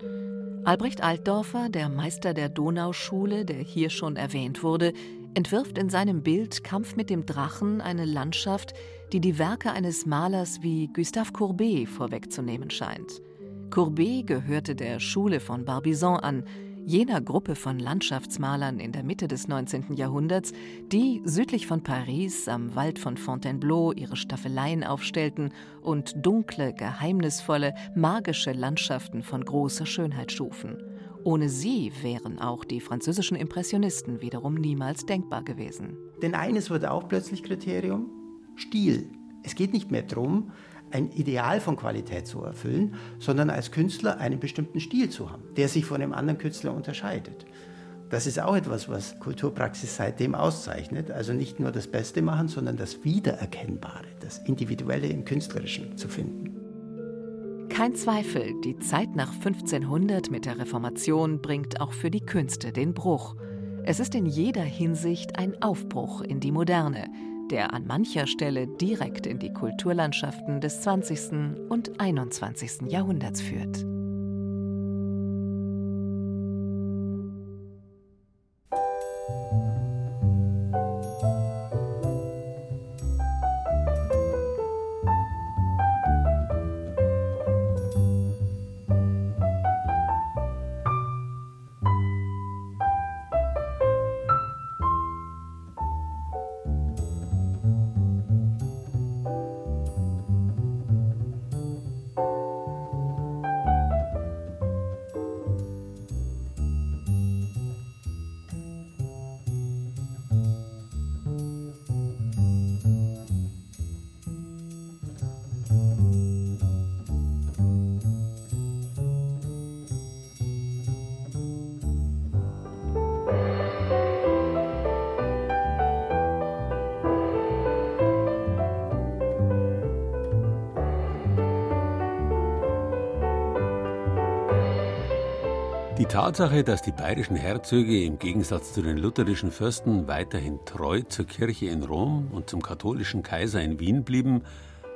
Albrecht Altdorfer, der Meister der Donauschule, der hier schon erwähnt wurde, entwirft in seinem Bild Kampf mit dem Drachen eine Landschaft, die die Werke eines Malers wie Gustave Courbet vorwegzunehmen scheint. Courbet gehörte der Schule von Barbizon an, jener Gruppe von Landschaftsmalern in der Mitte des 19. Jahrhunderts, die südlich von Paris am Wald von Fontainebleau ihre Staffeleien aufstellten und dunkle, geheimnisvolle, magische Landschaften von großer Schönheit schufen. Ohne sie wären auch die französischen Impressionisten wiederum niemals denkbar gewesen. Denn eines wurde auch plötzlich Kriterium, Stil. Es geht nicht mehr darum, ein Ideal von Qualität zu erfüllen, sondern als Künstler einen bestimmten Stil zu haben, der sich von einem anderen Künstler unterscheidet. Das ist auch etwas, was Kulturpraxis seitdem auszeichnet. Also nicht nur das Beste machen, sondern das Wiedererkennbare, das Individuelle im Künstlerischen zu finden. Kein Zweifel, die Zeit nach 1500 mit der Reformation bringt auch für die Künste den Bruch. Es ist in jeder Hinsicht ein Aufbruch in die Moderne, der an mancher Stelle direkt in die Kulturlandschaften des 20. und 21. Jahrhunderts führt. Tatsache, dass die bayerischen Herzöge im Gegensatz zu den lutherischen Fürsten weiterhin treu zur Kirche in Rom und zum katholischen Kaiser in Wien blieben,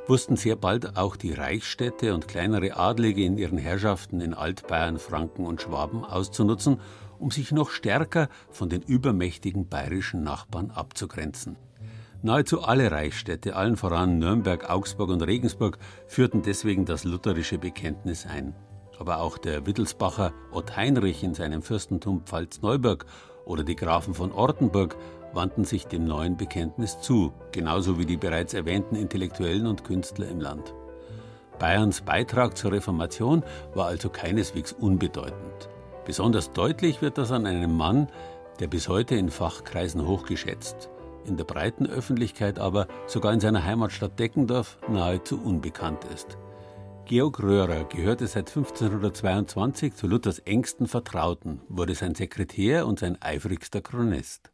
wussten sehr bald auch die Reichsstädte und kleinere Adlige in ihren Herrschaften in Altbayern, Franken und Schwaben auszunutzen, um sich noch stärker von den übermächtigen bayerischen Nachbarn abzugrenzen. Nahezu alle Reichsstädte, allen voran Nürnberg, Augsburg und Regensburg, führten deswegen das lutherische Bekenntnis ein aber auch der Wittelsbacher Ott Heinrich in seinem Fürstentum Pfalz-Neuburg oder die Grafen von Ortenburg wandten sich dem neuen Bekenntnis zu, genauso wie die bereits erwähnten Intellektuellen und Künstler im Land. Bayerns Beitrag zur Reformation war also keineswegs unbedeutend. Besonders deutlich wird das an einem Mann, der bis heute in Fachkreisen hochgeschätzt, in der breiten Öffentlichkeit aber sogar in seiner Heimatstadt Deckendorf nahezu unbekannt ist. Georg Röhrer gehörte seit 1522 zu Luthers engsten Vertrauten, wurde sein Sekretär und sein eifrigster Chronist.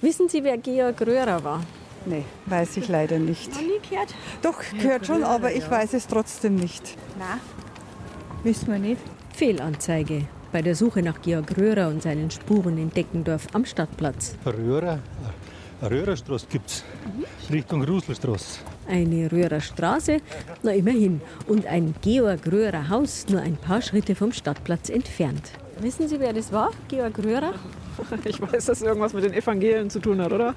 Wissen Sie, wer Georg Röhrer war? Nee, weiß ich leider nicht. Noch nie gehört? Doch, gehört schon, aber ich weiß es trotzdem nicht. Na, wissen wir nicht. Fehlanzeige bei der Suche nach Georg Röhrer und seinen Spuren in Deckendorf am Stadtplatz. Röhrer? Röhrerstraße gibt's. Richtung Ruselstraße. Eine Röhrerstraße? Na immerhin. Und ein Georg Röhrer Haus nur ein paar Schritte vom Stadtplatz entfernt. Wissen Sie, wer das war? Georg Röhrer? Ich weiß, dass es irgendwas mit den Evangelien zu tun hat, oder?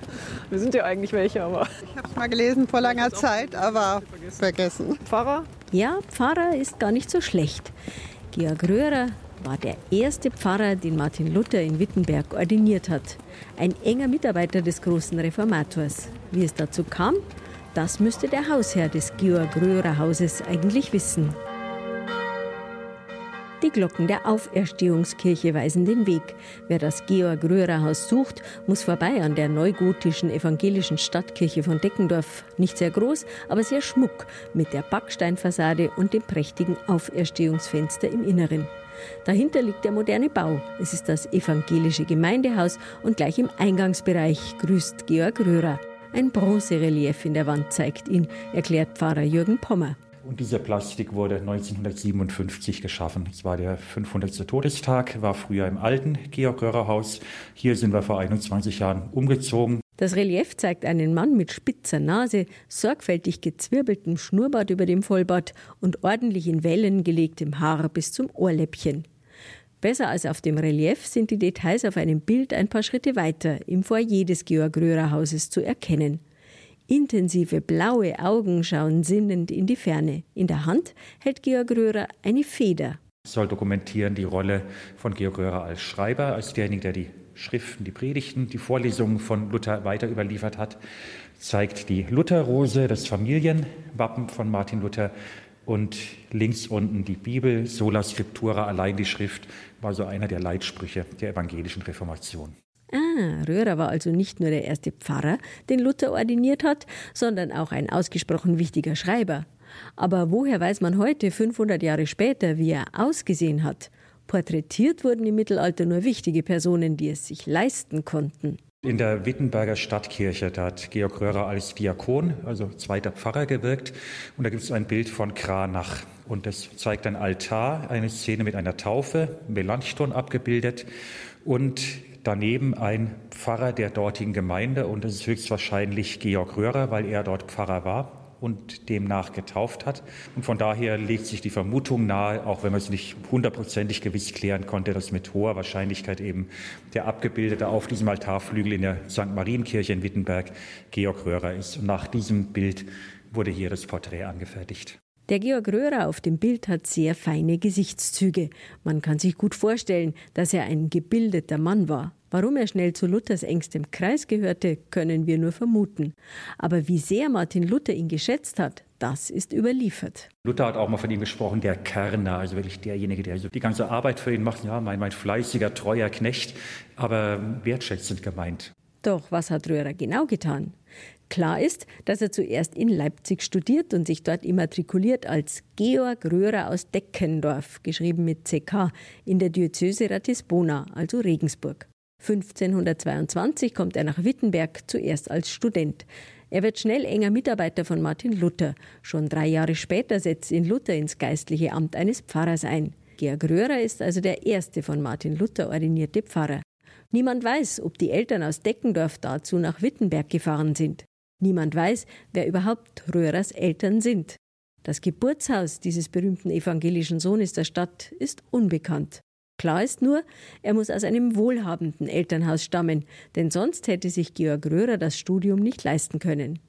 Wir sind ja eigentlich welche, aber. Ich habe es mal gelesen vor langer Zeit, aber vergessen. Pfarrer? Ja, Pfarrer ist gar nicht so schlecht. Georg Röhrer war der erste Pfarrer, den Martin Luther in Wittenberg ordiniert hat. Ein enger Mitarbeiter des großen Reformators. Wie es dazu kam, das müsste der Hausherr des Georg Röhrer Hauses eigentlich wissen. Die Glocken der Auferstehungskirche weisen den Weg. Wer das Georg Röhrer Haus sucht, muss vorbei an der neugotischen evangelischen Stadtkirche von Deckendorf. Nicht sehr groß, aber sehr schmuck, mit der Backsteinfassade und dem prächtigen Auferstehungsfenster im Inneren. Dahinter liegt der moderne Bau. Es ist das evangelische Gemeindehaus und gleich im Eingangsbereich grüßt Georg Röhrer. Ein Bronzerelief in der Wand zeigt ihn, erklärt Pfarrer Jürgen Pommer. Und diese Plastik wurde 1957 geschaffen. Es war der 500. Todestag, war früher im alten Georg Röhrer Haus. Hier sind wir vor 21 Jahren umgezogen. Das Relief zeigt einen Mann mit spitzer Nase, sorgfältig gezwirbeltem Schnurrbart über dem Vollbart und ordentlich in Wellen gelegtem Haar bis zum Ohrläppchen. Besser als auf dem Relief sind die Details auf einem Bild ein paar Schritte weiter im Foyer des Georg Röhrer Hauses zu erkennen. Intensive blaue Augen schauen sinnend in die Ferne. In der Hand hält Georg Röhrer eine Feder. Es soll dokumentieren die Rolle von Georg Röhrer als Schreiber, als derjenige, der die Schriften, die Predigten, die Vorlesungen von Luther weiter überliefert hat. Zeigt die Lutherrose, das Familienwappen von Martin Luther und links unten die Bibel, Sola Scriptura, allein die Schrift, war so einer der Leitsprüche der evangelischen Reformation. Ah, Röhrer war also nicht nur der erste Pfarrer, den Luther ordiniert hat, sondern auch ein ausgesprochen wichtiger Schreiber. Aber woher weiß man heute, 500 Jahre später, wie er ausgesehen hat? Porträtiert wurden im Mittelalter nur wichtige Personen, die es sich leisten konnten. In der Wittenberger Stadtkirche, da hat Georg Röhrer als Diakon, also zweiter Pfarrer, gewirkt. Und da gibt es ein Bild von Kranach. Und das zeigt ein Altar, eine Szene mit einer Taufe, Melanchthon abgebildet. Und daneben ein Pfarrer der dortigen Gemeinde und das ist höchstwahrscheinlich Georg Röhrer, weil er dort Pfarrer war und demnach getauft hat. Und von daher legt sich die Vermutung nahe, auch wenn man es nicht hundertprozentig gewiss klären konnte, dass mit hoher Wahrscheinlichkeit eben der Abgebildete auf diesem Altarflügel in der St. Marienkirche in Wittenberg Georg Röhrer ist. Und nach diesem Bild wurde hier das Porträt angefertigt. Der Georg Röhrer auf dem Bild hat sehr feine Gesichtszüge. Man kann sich gut vorstellen, dass er ein gebildeter Mann war. Warum er schnell zu Luthers engstem Kreis gehörte, können wir nur vermuten. Aber wie sehr Martin Luther ihn geschätzt hat, das ist überliefert. Luther hat auch mal von ihm gesprochen, der Kerner, also wirklich derjenige, der die ganze Arbeit für ihn macht. Ja, mein, mein fleißiger, treuer Knecht, aber wertschätzend gemeint. Doch was hat Röhrer genau getan? Klar ist, dass er zuerst in Leipzig studiert und sich dort immatrikuliert als Georg Röhrer aus Deckendorf, geschrieben mit CK, in der Diözese Ratisbona, also Regensburg. 1522 kommt er nach Wittenberg, zuerst als Student. Er wird schnell enger Mitarbeiter von Martin Luther. Schon drei Jahre später setzt ihn Luther ins geistliche Amt eines Pfarrers ein. Georg Röhrer ist also der erste von Martin Luther ordinierte Pfarrer. Niemand weiß, ob die Eltern aus Deckendorf dazu nach Wittenberg gefahren sind. Niemand weiß, wer überhaupt Röhrers Eltern sind. Das Geburtshaus dieses berühmten evangelischen Sohnes der Stadt ist unbekannt. Klar ist nur, er muss aus einem wohlhabenden Elternhaus stammen, denn sonst hätte sich Georg Röhrer das Studium nicht leisten können.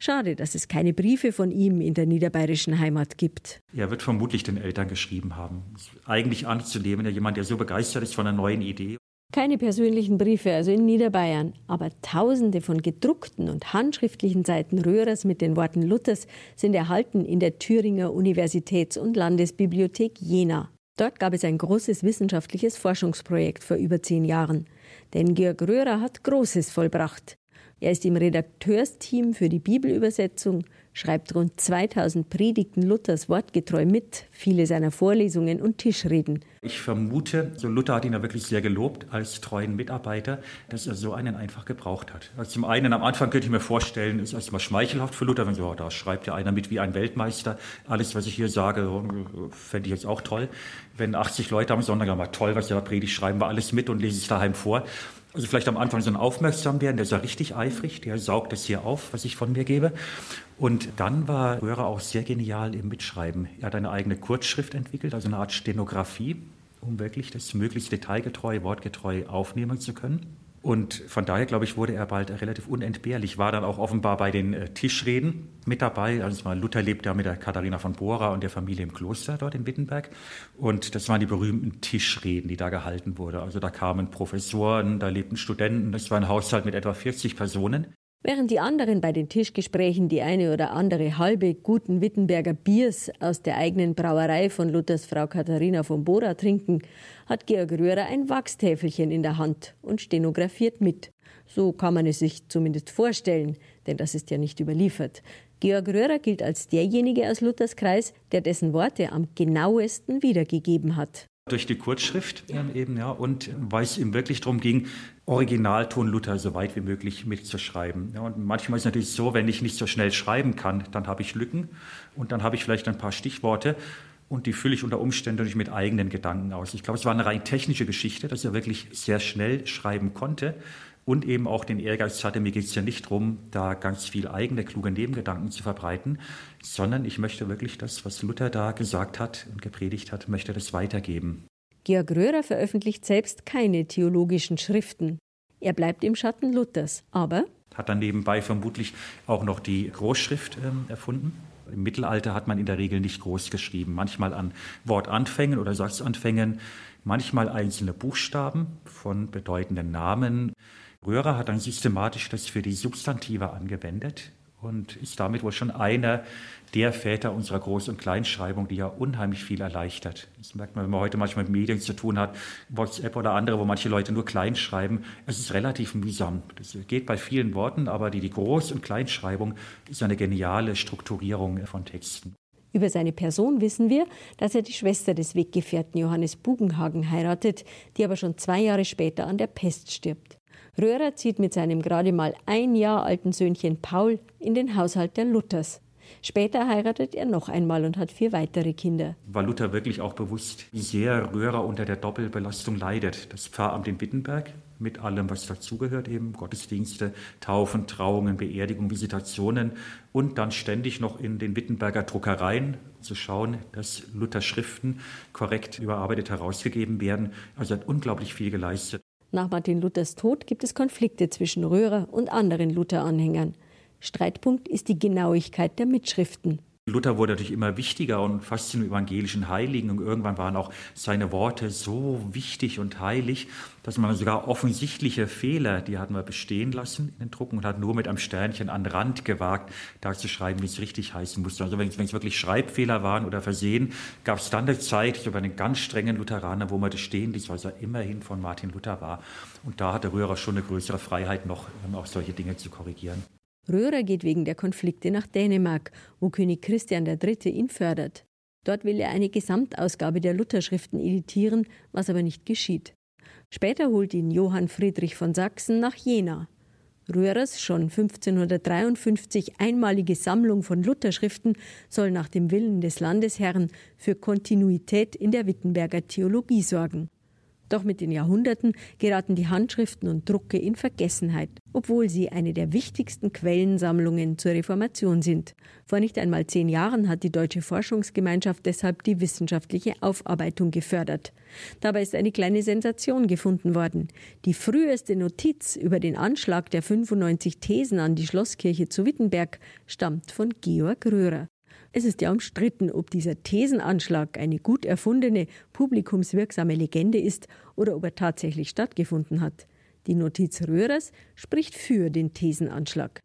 Schade, dass es keine Briefe von ihm in der niederbayerischen Heimat gibt. Er wird vermutlich den Eltern geschrieben haben. Eigentlich anzunehmen, jemand, der so begeistert ist von einer neuen Idee. Keine persönlichen Briefe, also in Niederbayern, aber tausende von gedruckten und handschriftlichen Seiten Röhrers mit den Worten Luthers sind erhalten in der Thüringer Universitäts- und Landesbibliothek Jena. Dort gab es ein großes wissenschaftliches Forschungsprojekt vor über zehn Jahren. Denn Georg Röhrer hat Großes vollbracht. Er ist im Redakteursteam für die Bibelübersetzung, schreibt rund 2000 Predigten Luthers wortgetreu mit, viele seiner Vorlesungen und Tischreden. Ich vermute, so Luther hat ihn ja wirklich sehr gelobt als treuen Mitarbeiter, dass er so einen einfach gebraucht hat. Also zum einen am Anfang könnte ich mir vorstellen, ist erstmal schmeichelhaft für Luther, wenn so, oh, da schreibt ja einer mit wie ein Weltmeister. Alles, was ich hier sage, fände ich jetzt auch toll. Wenn 80 Leute am Sonntag mal toll, was er da predigt, schreiben wir alles mit und lesen es daheim vor. Also vielleicht am Anfang so ein aufmerksam werden, der ist ja richtig eifrig, der saugt es hier auf, was ich von mir gebe. Und dann war Röhrer auch sehr genial im Mitschreiben. Er hat eine eigene Kurzschrift entwickelt, also eine Art Stenografie, um wirklich das möglichst detailgetreu, wortgetreu aufnehmen zu können. Und von daher, glaube ich, wurde er bald relativ unentbehrlich. War dann auch offenbar bei den äh, Tischreden mit dabei. Also Luther lebt ja mit der Katharina von Bora und der Familie im Kloster dort in Wittenberg. Und das waren die berühmten Tischreden, die da gehalten wurden. Also da kamen Professoren, da lebten Studenten. Das war ein Haushalt mit etwa 40 Personen. Während die anderen bei den Tischgesprächen die eine oder andere halbe guten Wittenberger Biers aus der eigenen Brauerei von Luthers Frau Katharina von Bora trinken, hat Georg Röhrer ein Wachstäfelchen in der Hand und stenografiert mit. So kann man es sich zumindest vorstellen, denn das ist ja nicht überliefert. Georg Röhrer gilt als derjenige aus Luthers Kreis, der dessen Worte am genauesten wiedergegeben hat durch die Kurzschrift eben, ja, und weil es ihm wirklich darum ging, Originalton Luther so weit wie möglich mitzuschreiben. Ja, und manchmal ist es natürlich so, wenn ich nicht so schnell schreiben kann, dann habe ich Lücken und dann habe ich vielleicht ein paar Stichworte und die fülle ich unter Umständen nicht mit eigenen Gedanken aus. Ich glaube, es war eine rein technische Geschichte, dass er wirklich sehr schnell schreiben konnte und eben auch den Ehrgeiz hatte, mir geht es ja nicht darum, da ganz viel eigene, kluge Nebengedanken zu verbreiten, sondern ich möchte wirklich das, was Luther da gesagt hat und gepredigt hat, möchte das weitergeben. Georg Röhrer veröffentlicht selbst keine theologischen Schriften. Er bleibt im Schatten Luthers, aber hat dann nebenbei vermutlich auch noch die Großschrift äh, erfunden. Im Mittelalter hat man in der Regel nicht groß geschrieben, manchmal an Wortanfängen oder Satzanfängen, manchmal einzelne Buchstaben von bedeutenden Namen. Röhrer hat dann systematisch das für die Substantive angewendet und ist damit wohl schon einer der Väter unserer Groß- und Kleinschreibung, die ja unheimlich viel erleichtert. Das merkt man, wenn man heute manchmal mit Medien zu tun hat, WhatsApp oder andere, wo manche Leute nur klein schreiben. Es ist relativ mühsam. Das geht bei vielen Worten, aber die, die Groß- und Kleinschreibung ist eine geniale Strukturierung von Texten. Über seine Person wissen wir, dass er die Schwester des Weggefährten Johannes Bugenhagen heiratet, die aber schon zwei Jahre später an der Pest stirbt. Röhrer zieht mit seinem gerade mal ein Jahr alten Söhnchen Paul in den Haushalt der Luthers. Später heiratet er noch einmal und hat vier weitere Kinder. War Luther wirklich auch bewusst, wie sehr Röhrer unter der Doppelbelastung leidet? Das Pfarramt in Wittenberg mit allem, was dazugehört, eben Gottesdienste, Taufen, Trauungen, Beerdigungen, Visitationen und dann ständig noch in den Wittenberger Druckereien zu schauen, dass Luthers Schriften korrekt überarbeitet herausgegeben werden. Also hat unglaublich viel geleistet. Nach Martin Luthers Tod gibt es Konflikte zwischen Röhrer und anderen Luther-Anhängern. Streitpunkt ist die Genauigkeit der Mitschriften. Luther wurde natürlich immer wichtiger und fast zum evangelischen Heiligen und irgendwann waren auch seine Worte so wichtig und heilig, dass man sogar offensichtliche Fehler, die hatten wir bestehen lassen in den Drucken und hat nur mit einem Sternchen an den Rand gewagt, da zu schreiben, wie es richtig heißen musste. Also wenn es, wenn es wirklich Schreibfehler waren oder Versehen, gab es dann eine Zeit, so bei den ganz strengen Lutheranern, wo man das stehen ließ, was er immerhin von Martin Luther war. Und da hatte Röhrer schon eine größere Freiheit noch, auch solche Dinge zu korrigieren. Röhrer geht wegen der Konflikte nach Dänemark, wo König Christian III. ihn fördert. Dort will er eine Gesamtausgabe der Lutherschriften editieren, was aber nicht geschieht. Später holt ihn Johann Friedrich von Sachsen nach Jena. Röhrers schon 1553 einmalige Sammlung von Lutherschriften soll nach dem Willen des Landesherrn für Kontinuität in der Wittenberger Theologie sorgen. Doch mit den Jahrhunderten geraten die Handschriften und Drucke in Vergessenheit, obwohl sie eine der wichtigsten Quellensammlungen zur Reformation sind. Vor nicht einmal zehn Jahren hat die Deutsche Forschungsgemeinschaft deshalb die wissenschaftliche Aufarbeitung gefördert. Dabei ist eine kleine Sensation gefunden worden. Die früheste Notiz über den Anschlag der 95 Thesen an die Schlosskirche zu Wittenberg stammt von Georg Röhrer. Es ist ja umstritten, ob dieser Thesenanschlag eine gut erfundene, publikumswirksame Legende ist oder ob er tatsächlich stattgefunden hat. Die Notiz Röhrers spricht für den Thesenanschlag.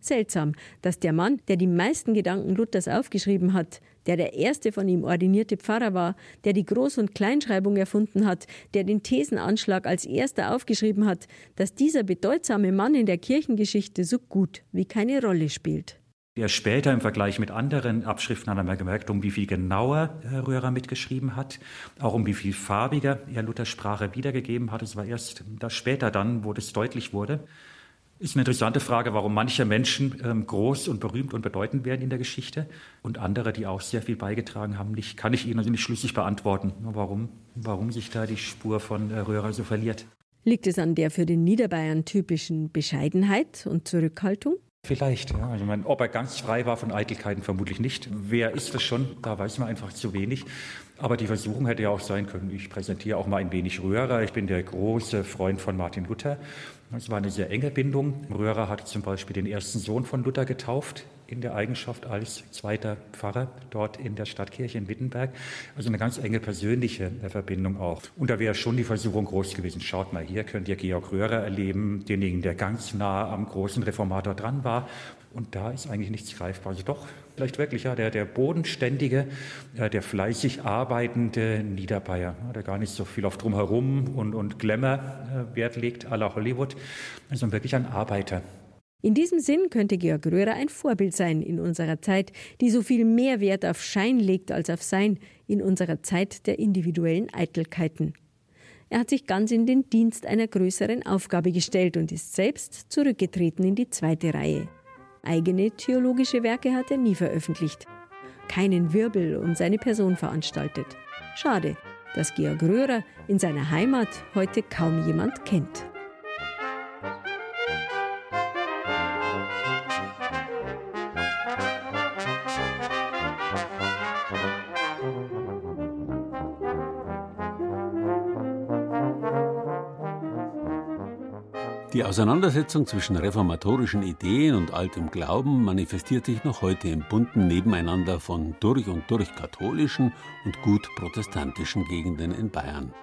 Seltsam, dass der Mann, der die meisten Gedanken Luthers aufgeschrieben hat, der der erste von ihm ordinierte Pfarrer war, der die Groß- und Kleinschreibung erfunden hat, der den Thesenanschlag als erster aufgeschrieben hat, dass dieser bedeutsame Mann in der Kirchengeschichte so gut wie keine Rolle spielt. Erst später im Vergleich mit anderen Abschriften hat er gemerkt, um wie viel genauer Röhrer mitgeschrieben hat, auch um wie viel farbiger er Luthers Sprache wiedergegeben hat. Es war erst das später dann, wo das deutlich wurde. Ist eine interessante Frage, warum manche Menschen ähm, groß und berühmt und bedeutend werden in der Geschichte und andere, die auch sehr viel beigetragen haben, nicht, kann ich Ihnen also nicht schlüssig beantworten, warum, warum sich da die Spur von äh, Röhrer so verliert. Liegt es an der für den Niederbayern typischen Bescheidenheit und Zurückhaltung? Vielleicht, ja. Also mein, ob er ganz frei war von Eitelkeiten, vermutlich nicht. Wer ist das schon? Da weiß man einfach zu wenig. Aber die Versuchung hätte ja auch sein können, ich präsentiere auch mal ein wenig Röhrer. Ich bin der große Freund von Martin Luther. Es war eine sehr enge Bindung. Röhrer hat zum Beispiel den ersten Sohn von Luther getauft in der Eigenschaft als zweiter Pfarrer dort in der Stadtkirche in Wittenberg. Also eine ganz enge persönliche Verbindung auch. Und da wäre schon die Versuchung groß gewesen. Schaut mal, hier könnt ihr Georg Röhrer erleben, denjenigen, der ganz nah am großen Reformator dran war. Und da ist eigentlich nichts greifbar. Also doch, vielleicht wirklich, ja, der, der bodenständige, äh, der fleißig arbeitende Niederbayer, der gar nicht so viel auf Drumherum und, und Glamour äh, Wert legt, à la Hollywood, sondern wirklich ein Arbeiter. In diesem Sinn könnte Georg Röhrer ein Vorbild sein in unserer Zeit, die so viel mehr Wert auf Schein legt als auf Sein, in unserer Zeit der individuellen Eitelkeiten. Er hat sich ganz in den Dienst einer größeren Aufgabe gestellt und ist selbst zurückgetreten in die zweite Reihe. Eigene theologische Werke hat er nie veröffentlicht. Keinen Wirbel um seine Person veranstaltet. Schade, dass Georg Röhrer in seiner Heimat heute kaum jemand kennt. Auseinandersetzung zwischen reformatorischen Ideen und altem Glauben manifestiert sich noch heute im bunten Nebeneinander von durch und durch katholischen und gut protestantischen Gegenden in Bayern.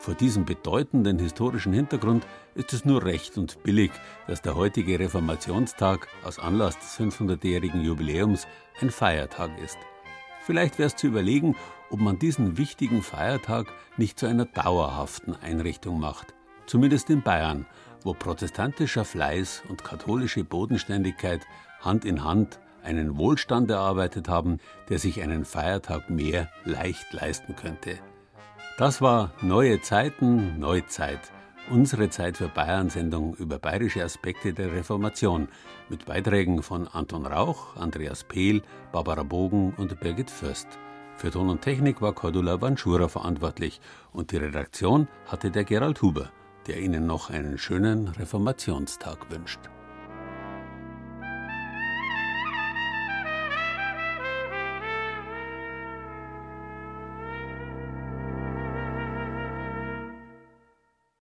Vor diesem bedeutenden historischen Hintergrund ist es nur recht und billig, dass der heutige Reformationstag aus Anlass des 500-jährigen Jubiläums ein Feiertag ist. Vielleicht wäre es zu überlegen, ob man diesen wichtigen Feiertag nicht zu einer dauerhaften Einrichtung macht. Zumindest in Bayern, wo protestantischer Fleiß und katholische Bodenständigkeit Hand in Hand einen Wohlstand erarbeitet haben, der sich einen Feiertag mehr leicht leisten könnte. Das war Neue Zeiten, Neuzeit, unsere Zeit für Bayern-Sendung über bayerische Aspekte der Reformation mit Beiträgen von Anton Rauch, Andreas Pehl, Barbara Bogen und Birgit Fürst. Für Ton und Technik war Cordula Banschura verantwortlich und die Redaktion hatte der Gerald Huber der Ihnen noch einen schönen Reformationstag wünscht.